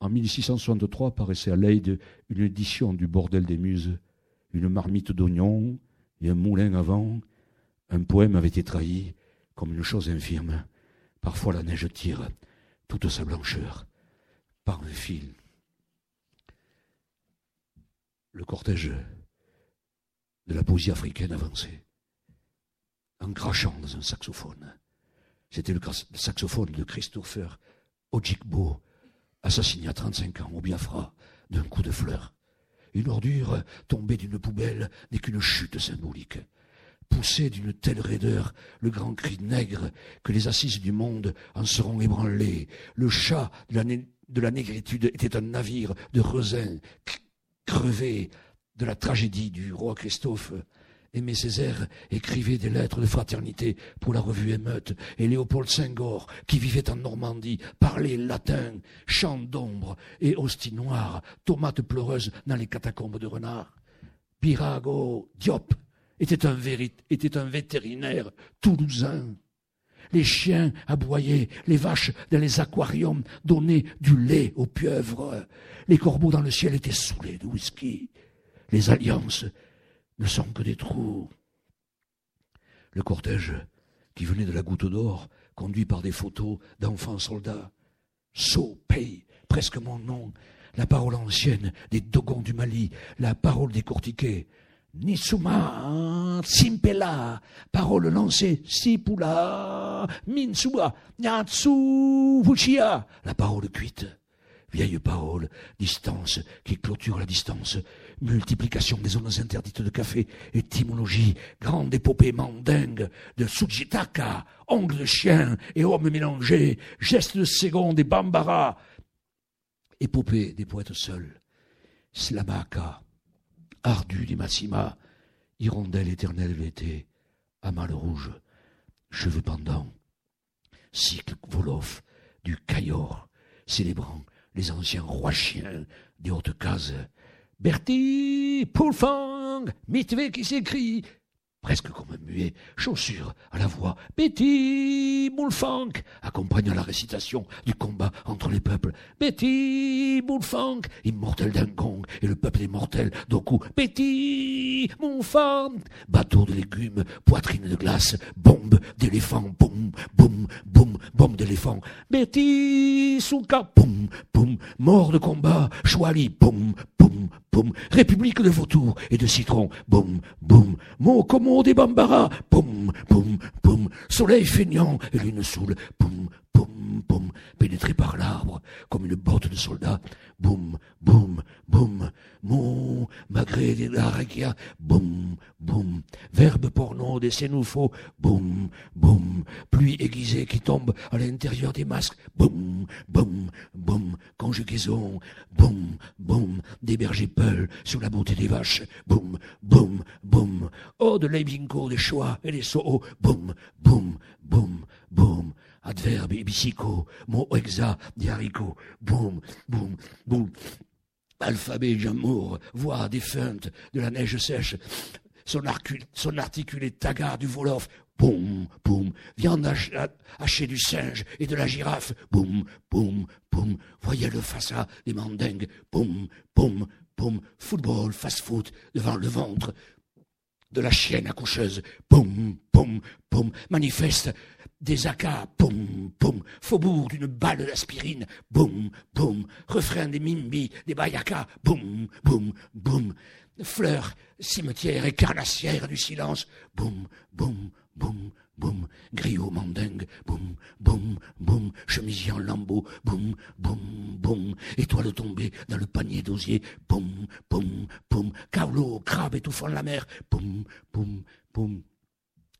En 1663 paraissait à Leyde une édition du Bordel des Muses, une marmite d'oignons et un moulin à vent. Un poème avait été trahi comme une chose infirme. Parfois la neige tire toute sa blancheur par le fil le cortège de la poésie africaine avançait, en crachant dans un saxophone. C'était le, saxophone de Christopher Ojikbo, assassiné à 35 ans au Biafra d'un coup de fleur. Une ordure tombée d'une poubelle n'est qu'une chute symbolique. Poussé d'une telle raideur, le grand cri nègre que les assises du monde en seront ébranlées. Le chat de la, de la négritude était un navire de resin crevé de la tragédie du roi Christophe. Aimé Césaire écrivait des lettres de fraternité pour la revue Émeute, et Léopold Senghor, qui vivait en Normandie, parlait latin, chant d'ombre et hostie noire, tomate pleureuse dans les catacombes de renard. Pirago Diop était un, était un vétérinaire toulousain. Les chiens aboyaient, les vaches dans les aquariums donnaient du lait aux pieuvres. Les corbeaux dans le ciel étaient saoulés de whisky. Les alliances ne sont que des trous. Le cortège, qui venait de la goutte d'or, conduit par des photos d'enfants soldats. So paye, presque mon nom, la parole ancienne des Dogons du Mali, la parole décortiquée. Nisuma, Simpela, parole lancée, Sipula, Minsua, Nyatsu, Vuchia, la parole cuite vieille parole, distance qui clôture la distance, multiplication des zones interdites de café, étymologie, grande épopée mandingue de Sujitaka, ongles de chien et hommes mélangés, gestes de seconde et bambara, épopée des poètes seuls, Slamaka, ardu des Massima, hirondelle éternelle de l'été, amal rouge, cheveux pendants, cycle Volof, du Cayor, célébrant les anciens rois chiens des hautes cases. Bertie, Poulfang, Mitvé qui s'écrit. Presque comme un muet, chaussure à la voix, Betty Moulfang, accompagnant la récitation du combat entre les peuples. Betty Moulfang, immortel d'un gong, et le peuple immortel d'Oku. Betty Moulfang, bateau de légumes, poitrine de glace, bombe d'éléphant, boum, boum, boum, bombe d'éléphant. Betty Souka, boum, boum, mort de combat, Chouali, boum, boum, boum, république de vautours et de citrons, boum, boum, mot des bambara, boum, boum, boum, soleil feignant et lune saoule, boum, pénétré par l'arbre comme une botte de soldat, boum, boum, boum, mon malgré des larakia, boum, boum, verbe porno des sénoufaux, boum, boum, pluie aiguisée qui tombe à l'intérieur des masques, boum, boum, boum, conjugaison, boum, boum, des bergers peuls sur la beauté des vaches, boum, boum, boum, oh de l'ébinco des choix et des soho, boum, boum, boum, boum, adverbe ibisico, mot hexa des haricots, boum, boum, boum, alphabet j'amour, voix défunte de la neige sèche, son, articulé tagar du Wolof, boum, boum, viande hachée du singe et de la girafe, boum, boum, boum, voyez le à des mandingues, boum, boum, boum, football, fast-food devant le ventre de la chienne accoucheuse, boum, boum, boum, manifeste des acas, boum, boum, faubourg d'une balle d'aspirine, boum, boum, refrain des mimbi, des bayakas, boum, boum, boum, fleurs, cimetière et carnassière du silence, boum, boum, boum, boum, griot mandingue, boum, boum, boum, chemisier en lambeau, boum, boum, boum, étoile tombée dans le panier d'osier, boum, boum, boum, cavelot, crabe étouffant la mer, boum, boum, boum,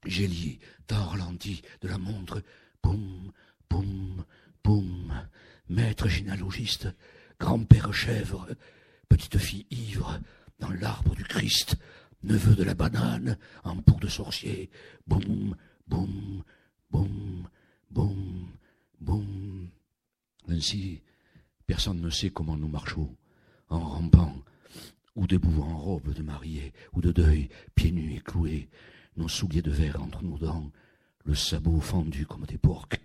Gélier, ralenti de la montre, boum, boum, boum, maître généalogiste, grand-père chèvre, petite fille ivre, dans l'arbre du Christ, neveu de la banane, en peau de sorcier, boum, boum, boum, boum, boum. Ainsi, personne ne sait comment nous marchons, en rampant, ou debout en robe de mariée, ou de deuil, pieds nus et cloués, nos souliers de verre entre nos dents, le sabot fendu comme des porcs.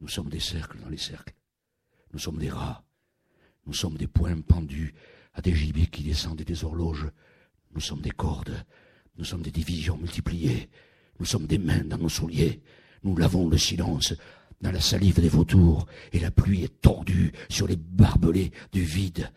Nous sommes des cercles dans les cercles. Nous sommes des rats. Nous sommes des poings pendus à des gibiers qui descendent des horloges. Nous sommes des cordes. Nous sommes des divisions multipliées. Nous sommes des mains dans nos souliers. Nous lavons le silence dans la salive des vautours, et la pluie est tordue sur les barbelés du vide.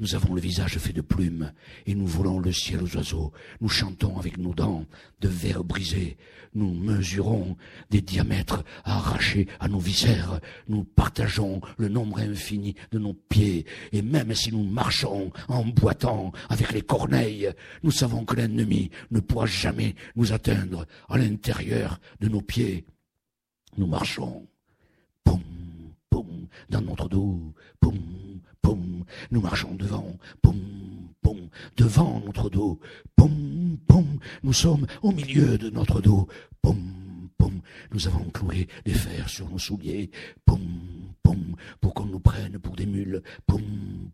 Nous avons le visage fait de plumes, et nous volons le ciel aux oiseaux. Nous chantons avec nos dents de verre brisé. Nous mesurons des diamètres arrachés à nos viscères. Nous partageons le nombre infini de nos pieds. Et même si nous marchons en boitant avec les corneilles, nous savons que l'ennemi ne pourra jamais nous atteindre à l'intérieur de nos pieds. Nous marchons. Poum, poum, dans notre dos. Poum, nous marchons devant, poum, poum, devant notre dos, poum, poum, nous sommes au milieu de notre dos, poum, poum, nous avons cloué des fers sur nos souliers, poum, poum, pour qu'on nous prenne pour des mules, poum,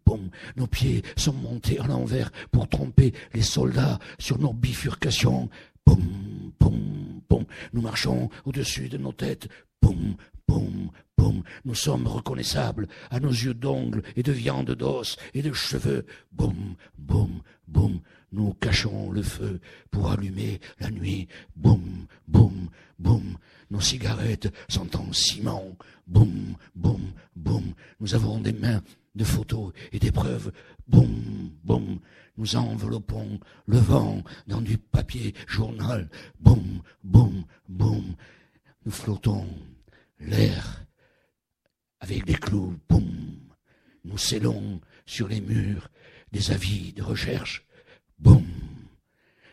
poum, nos pieds sont montés à l'envers pour tromper les soldats sur nos bifurcations, poum, poum, poum, nous marchons au-dessus de nos têtes, poum, poum, poum, nous sommes reconnaissables à nos yeux d'ongles et de viande d'os et de cheveux, boum, boum, boum, nous cachons le feu pour allumer la nuit, boum, boum, boum, nos cigarettes sont en ciment, boum, boum, boum, nous avons des mains de photos et d'épreuves, boum, boum, nous enveloppons le vent dans du papier journal, boum, boum, boum, nous flottons l'air avec des clous, boum. Nous scellons sur les murs des avis de recherche, boum.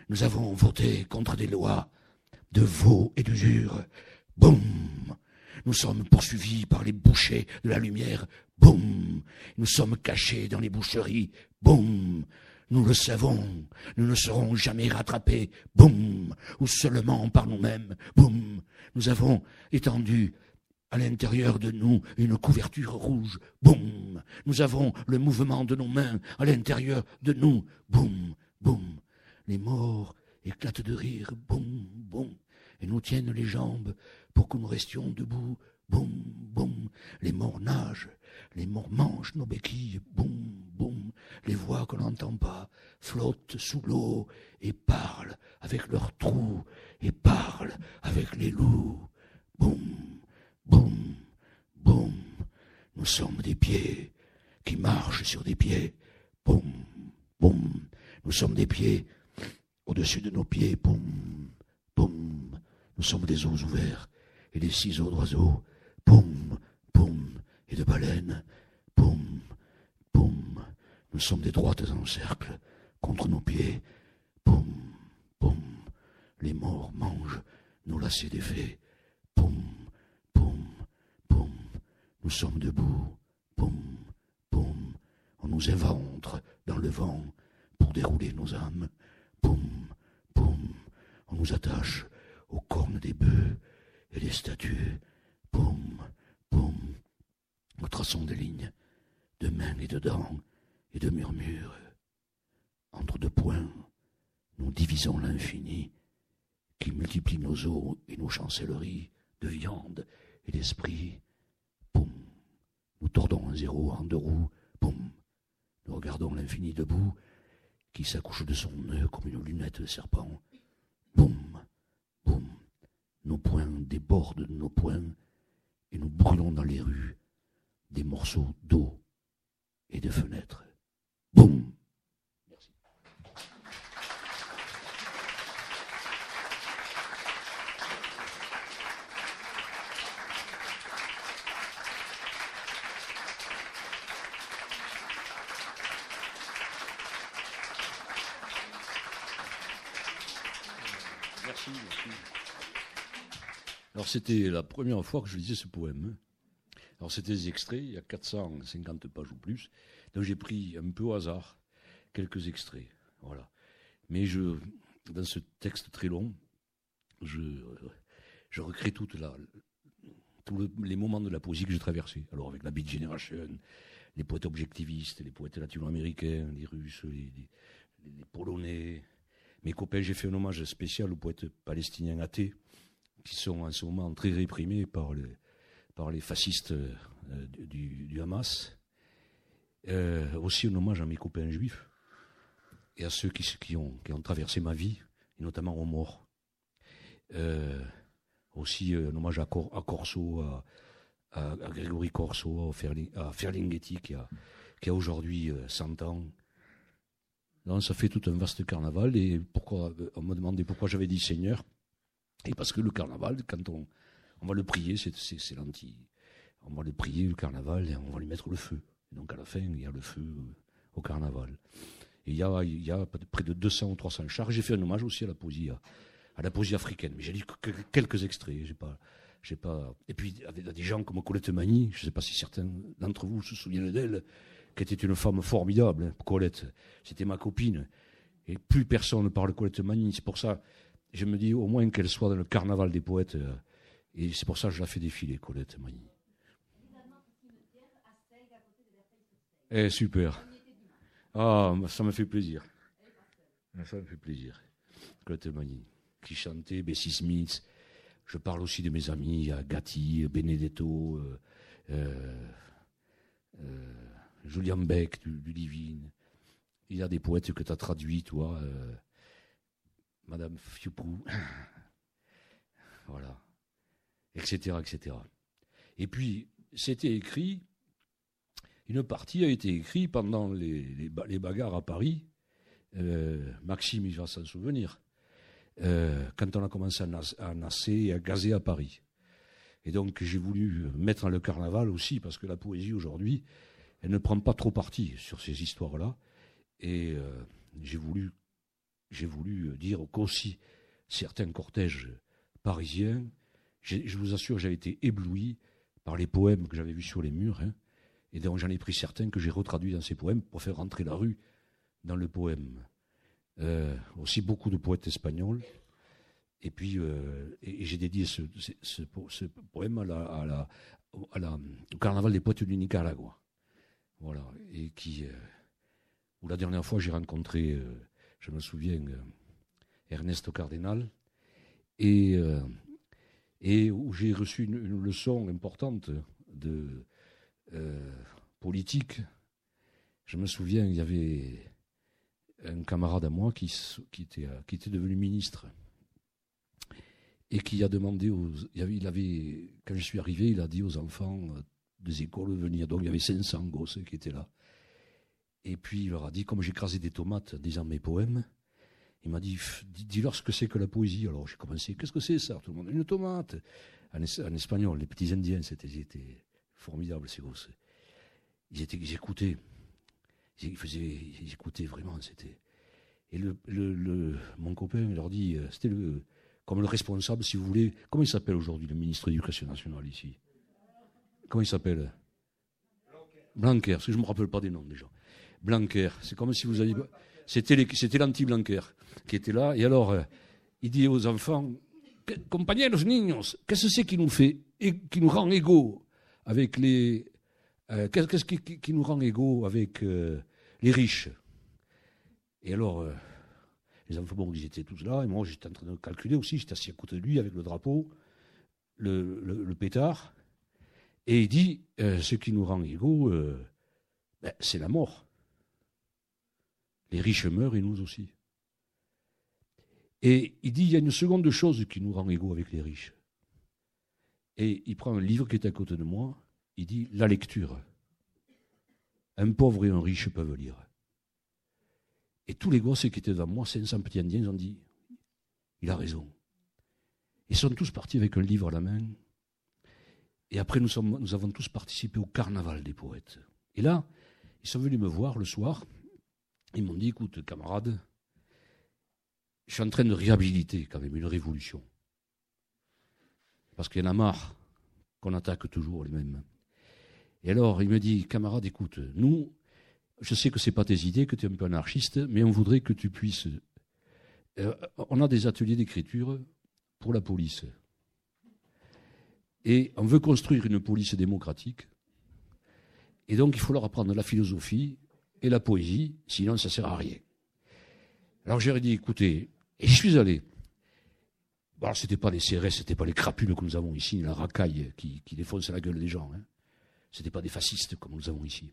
Nous avons voté contre des lois de veau et d'usure, boum. Nous sommes poursuivis par les bouchers de la lumière, boum. Nous sommes cachés dans les boucheries, boum. Nous le savons, nous ne serons jamais rattrapés, boum, ou seulement par nous-mêmes, boum. Nous avons étendu à l'intérieur de nous une couverture rouge. Boum. Nous avons le mouvement de nos mains à l'intérieur de nous. Boum, boum. Les morts éclatent de rire, boum, boum, et nous tiennent les jambes pour que nous restions debout, boum, boum, les morts nagent, les morts mangent nos béquilles, boum, boum, les voix qu'on n'entend pas flottent sous l'eau et parlent avec leurs trous et parlent avec les loups, boum, boum, boum, nous sommes des pieds qui marchent sur des pieds, boum, boum, nous sommes des pieds au-dessus de nos pieds, boum, boum, nous sommes des os ouverts et des ciseaux d'oiseaux, boum, boum, et de baleines, boum, boum, nous sommes des droites en cercle contre nos pieds, boum, boum, les morts mangent nos lacets d'effet, boum, boum, boum, nous sommes debout, boum, boum, on nous éventre dans le vent pour dérouler nos âmes, boum, boum, on nous attache aux cornes des bœufs et des statues, boum, boum, nous traçons des lignes de mains et de dents et de murmures. Entre deux points, nous divisons l'infini qui multiplie nos os et nos chancelleries de viande et d'esprit. Nous tordons un zéro en deux roues. Boum, nous regardons l'infini debout qui s'accouche de son nœud comme une lunette de serpent. Boum, boum, nos poings débordent de nos poings et nous brûlons dans les rues des morceaux d'eau et de fenêtres. Boum Merci. Merci, merci. Alors c'était la première fois que je lisais ce poème. Alors c'était des extraits, il y a 450 pages ou plus. Donc j'ai pris un peu au hasard quelques extraits. Voilà. Mais je, dans ce texte très long, je, je recrée toute tous le- les moments de la poésie que j'ai traversés. Alors avec la Beat Generation, les poètes objectivistes, les poètes latino-américains, les Russes, les Polonais. Mes copains, j'ai fait un hommage spécial aux poètes palestiniens athées, qui sont en ce moment très réprimés par les, par les fascistes euh, du, Hamas. Euh, aussi un hommage à mes copains juifs et à ceux qui, ont, qui ont traversé ma vie, et notamment aux morts. Euh, aussi euh, un hommage à, Cor- à Corso, à, Grégory Corso, à, Ferling, à Ferlinghetti, qui a, qui a aujourd'hui euh, 100 ans. Non, ça fait tout un vaste carnaval, et pourquoi, on m'a demandé pourquoi j'avais dit Seigneur. Et parce que le carnaval, quand on, va le prier, c'est, l'anti. On va le prier, le carnaval, et on va lui mettre le feu. Donc à la fin, il y a le feu euh, au carnaval. Et il y a, près de 200 ou 300 chars. J'ai fait un hommage aussi à la poésie, à, la poésie africaine. Mais j'ai que- quelques extraits. J'ai pas, j'ai pas. Et puis des gens comme Colette Magny, je ne sais pas si certains d'entre vous se souviennent d'elle, qui était une femme formidable. hein, Colette, c'était ma copine. Et plus personne ne parle de Colette Magny. C'est pour ça, je me dis au moins qu'elle soit dans le carnaval des poètes. euh, Et c'est pour ça que je la fais défiler, Colette Magny. Eh, super. Ah, ça me fait plaisir. Ça me fait plaisir. Colette Magny, qui chantait Bessie Smith. Je parle aussi de mes amis, Gatti, Benedetto, euh, euh, Julian Beck du, du Divine. Il y a des poètes que tu as traduits, toi. Madame Fiupou. voilà. Etc., etc. Et puis, c'était écrit, une partie a été écrite pendant les, les ba- les bagarres à Paris. Euh, Maxime, il va s'en souvenir. Euh, quand on a commencé à, à nasser et à gazer à Paris. Et donc, j'ai voulu mettre le carnaval aussi, parce que la poésie aujourd'hui, elle ne prend pas trop parti sur ces histoires-là. Et euh, j'ai voulu, j'ai voulu dire qu'aussi certains cortèges parisiens, je vous assure, j'ai été ébloui par les poèmes que j'avais vus sur les murs. hein. et donc, j'en ai pris certains que j'ai retraduits dans ces poèmes pour faire rentrer la rue dans le poème. Euh, aussi beaucoup de poètes espagnols. Et puis, euh, j'ai dédié ce, ce, ce po- ce poème au carnaval des poètes du Nicaragua. Voilà. Et qui, euh, où la dernière fois j'ai rencontré, euh, je me souviens, euh, Ernesto Cardinal, et, et où j'ai reçu une, leçon importante de politique. Je me souviens, il y avait un camarade à moi qui, qui, était, qui était devenu ministre et qui a demandé aux. Il avait, quand je suis arrivé, il a dit aux enfants des écoles de venir. Donc il y avait 500 gosses qui étaient là. Et puis il leur a dit, comme j'écrasais des tomates disant mes poèmes, il m'a dit, dis-leur ce que c'est que la poésie. Alors j'ai commencé, qu'est-ce que c'est ça? Tout le monde, une tomate. En, espagnol, les petits Indiens, c'était formidable ces gosses. Ils, étaient, ils écoutaient. Ils, faisaient, ils écoutaient vraiment. C'était. Et le, mon copain il leur dit, euh, c'était le, comme le responsable, si vous voulez. Comment il s'appelle aujourd'hui, le ministre de l'Éducation nationale ici? Comment il s'appelle? Blanquer, parce que je ne me rappelle pas des noms déjà. Blanquer, c'est comme si vous aviez. C'était l'anti-Blanquer qui était là. Et alors, euh, il dit aux enfants Compañeros niños, qu'est-ce que c'est qui nous fait, et qui nous rend égaux avec les. Euh, qu'est-ce qui, nous rend égaux avec euh, les riches? Et alors, les enfants, bon, ils étaient tous là, et moi j'étais en train de calculer aussi, j'étais assis à côté de lui avec le drapeau, le, pétard, et il dit Ce qui nous rend égaux, ben, c'est la mort. Les riches meurent et nous aussi. Et il dit, il y a une seconde chose qui nous rend égaux avec les riches. Et il prend un livre qui est à côté de moi, il dit, la lecture. Un pauvre et un riche peuvent lire. Et tous les gosses qui étaient devant moi, 500 petits indiens, ils ont dit, il a raison. Ils sont tous partis avec un livre à la main. Et après, nous, avons tous participé au carnaval des poètes. Et là, ils sont venus me voir le soir, ils m'ont dit, écoute, camarade, je suis en train de réhabiliter quand même une révolution. Parce qu'il y en a marre qu'on attaque toujours les mêmes. Et alors, il me dit, camarade, écoute, nous, je sais que ce n'est pas tes idées, que tu es un peu anarchiste, mais on voudrait que tu puisses. Euh, on a des ateliers d'écriture pour la police. Et on veut construire une police démocratique. Et donc, il faut leur apprendre la philosophie, et la poésie, sinon ça sert à rien. Alors j'ai dit, écoutez, et je suis allé. Alors c'était pas les CRS, c'était pas les crapules que nous avons ici, la racaille qui, qui défonce la gueule des gens. Hein. C'était pas des fascistes comme nous avons ici.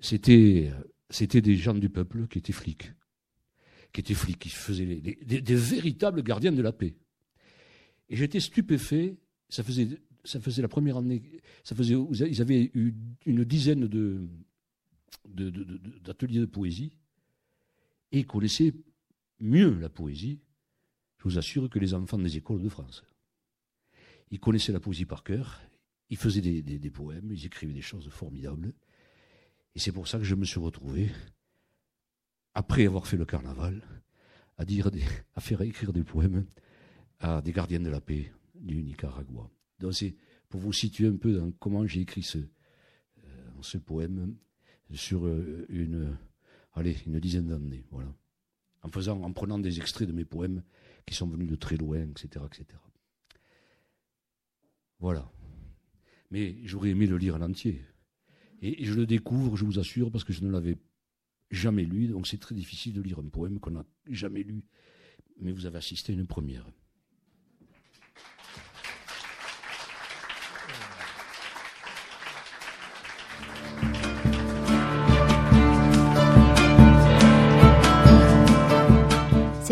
C'était, c'était des gens du peuple qui étaient flics, qui étaient flics, qui faisaient des, des, véritables gardiens de la paix. Et j'étais stupéfait. Ça faisait, ça faisait la première année. Ça faisait, ils avaient eu une dizaine de, d'ateliers de, poésie et connaissaient mieux la poésie, je vous assure, que les enfants des écoles de France. Ils connaissaient la poésie par cœur, ils faisaient des, poèmes, ils écrivaient des choses formidables. Et c'est pour ça que je me suis retrouvé, après avoir fait le carnaval, à, dire à faire écrire des poèmes à des gardiens de la paix du Nicaragua. Donc c'est pour vous situer un peu dans comment j'ai écrit ce, euh, ce poème sur euh, une, allez, une dizaine d'années, voilà. En faisant, en prenant des extraits de mes poèmes qui sont venus de très loin, etc., etc. Voilà. Mais j'aurais aimé le lire en entier. Et, je le découvre, je vous assure, parce que je ne l'avais jamais lu, donc c'est très difficile de lire un poème qu'on n'a jamais lu. Mais vous avez assisté à une première.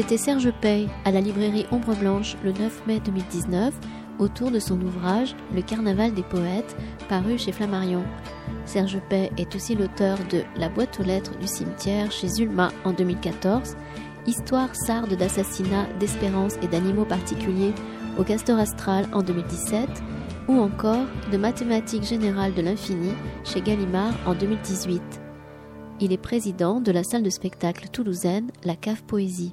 C'était Serge Pey à la librairie Ombre Blanche le 9 mai 2019 autour de son ouvrage Le Carnaval des poètes paru chez Flammarion. Serge Pey est aussi l'auteur de La boîte aux lettres du cimetière chez Zulma en 2014, Histoire sarde d'assassinats, d'espérance et d'animaux particuliers au Castor Astral en 2017 ou encore de Mathématiques générales de l'infini chez Gallimard en 2018. Il est président de la salle de spectacle toulousaine La Cave Poésie.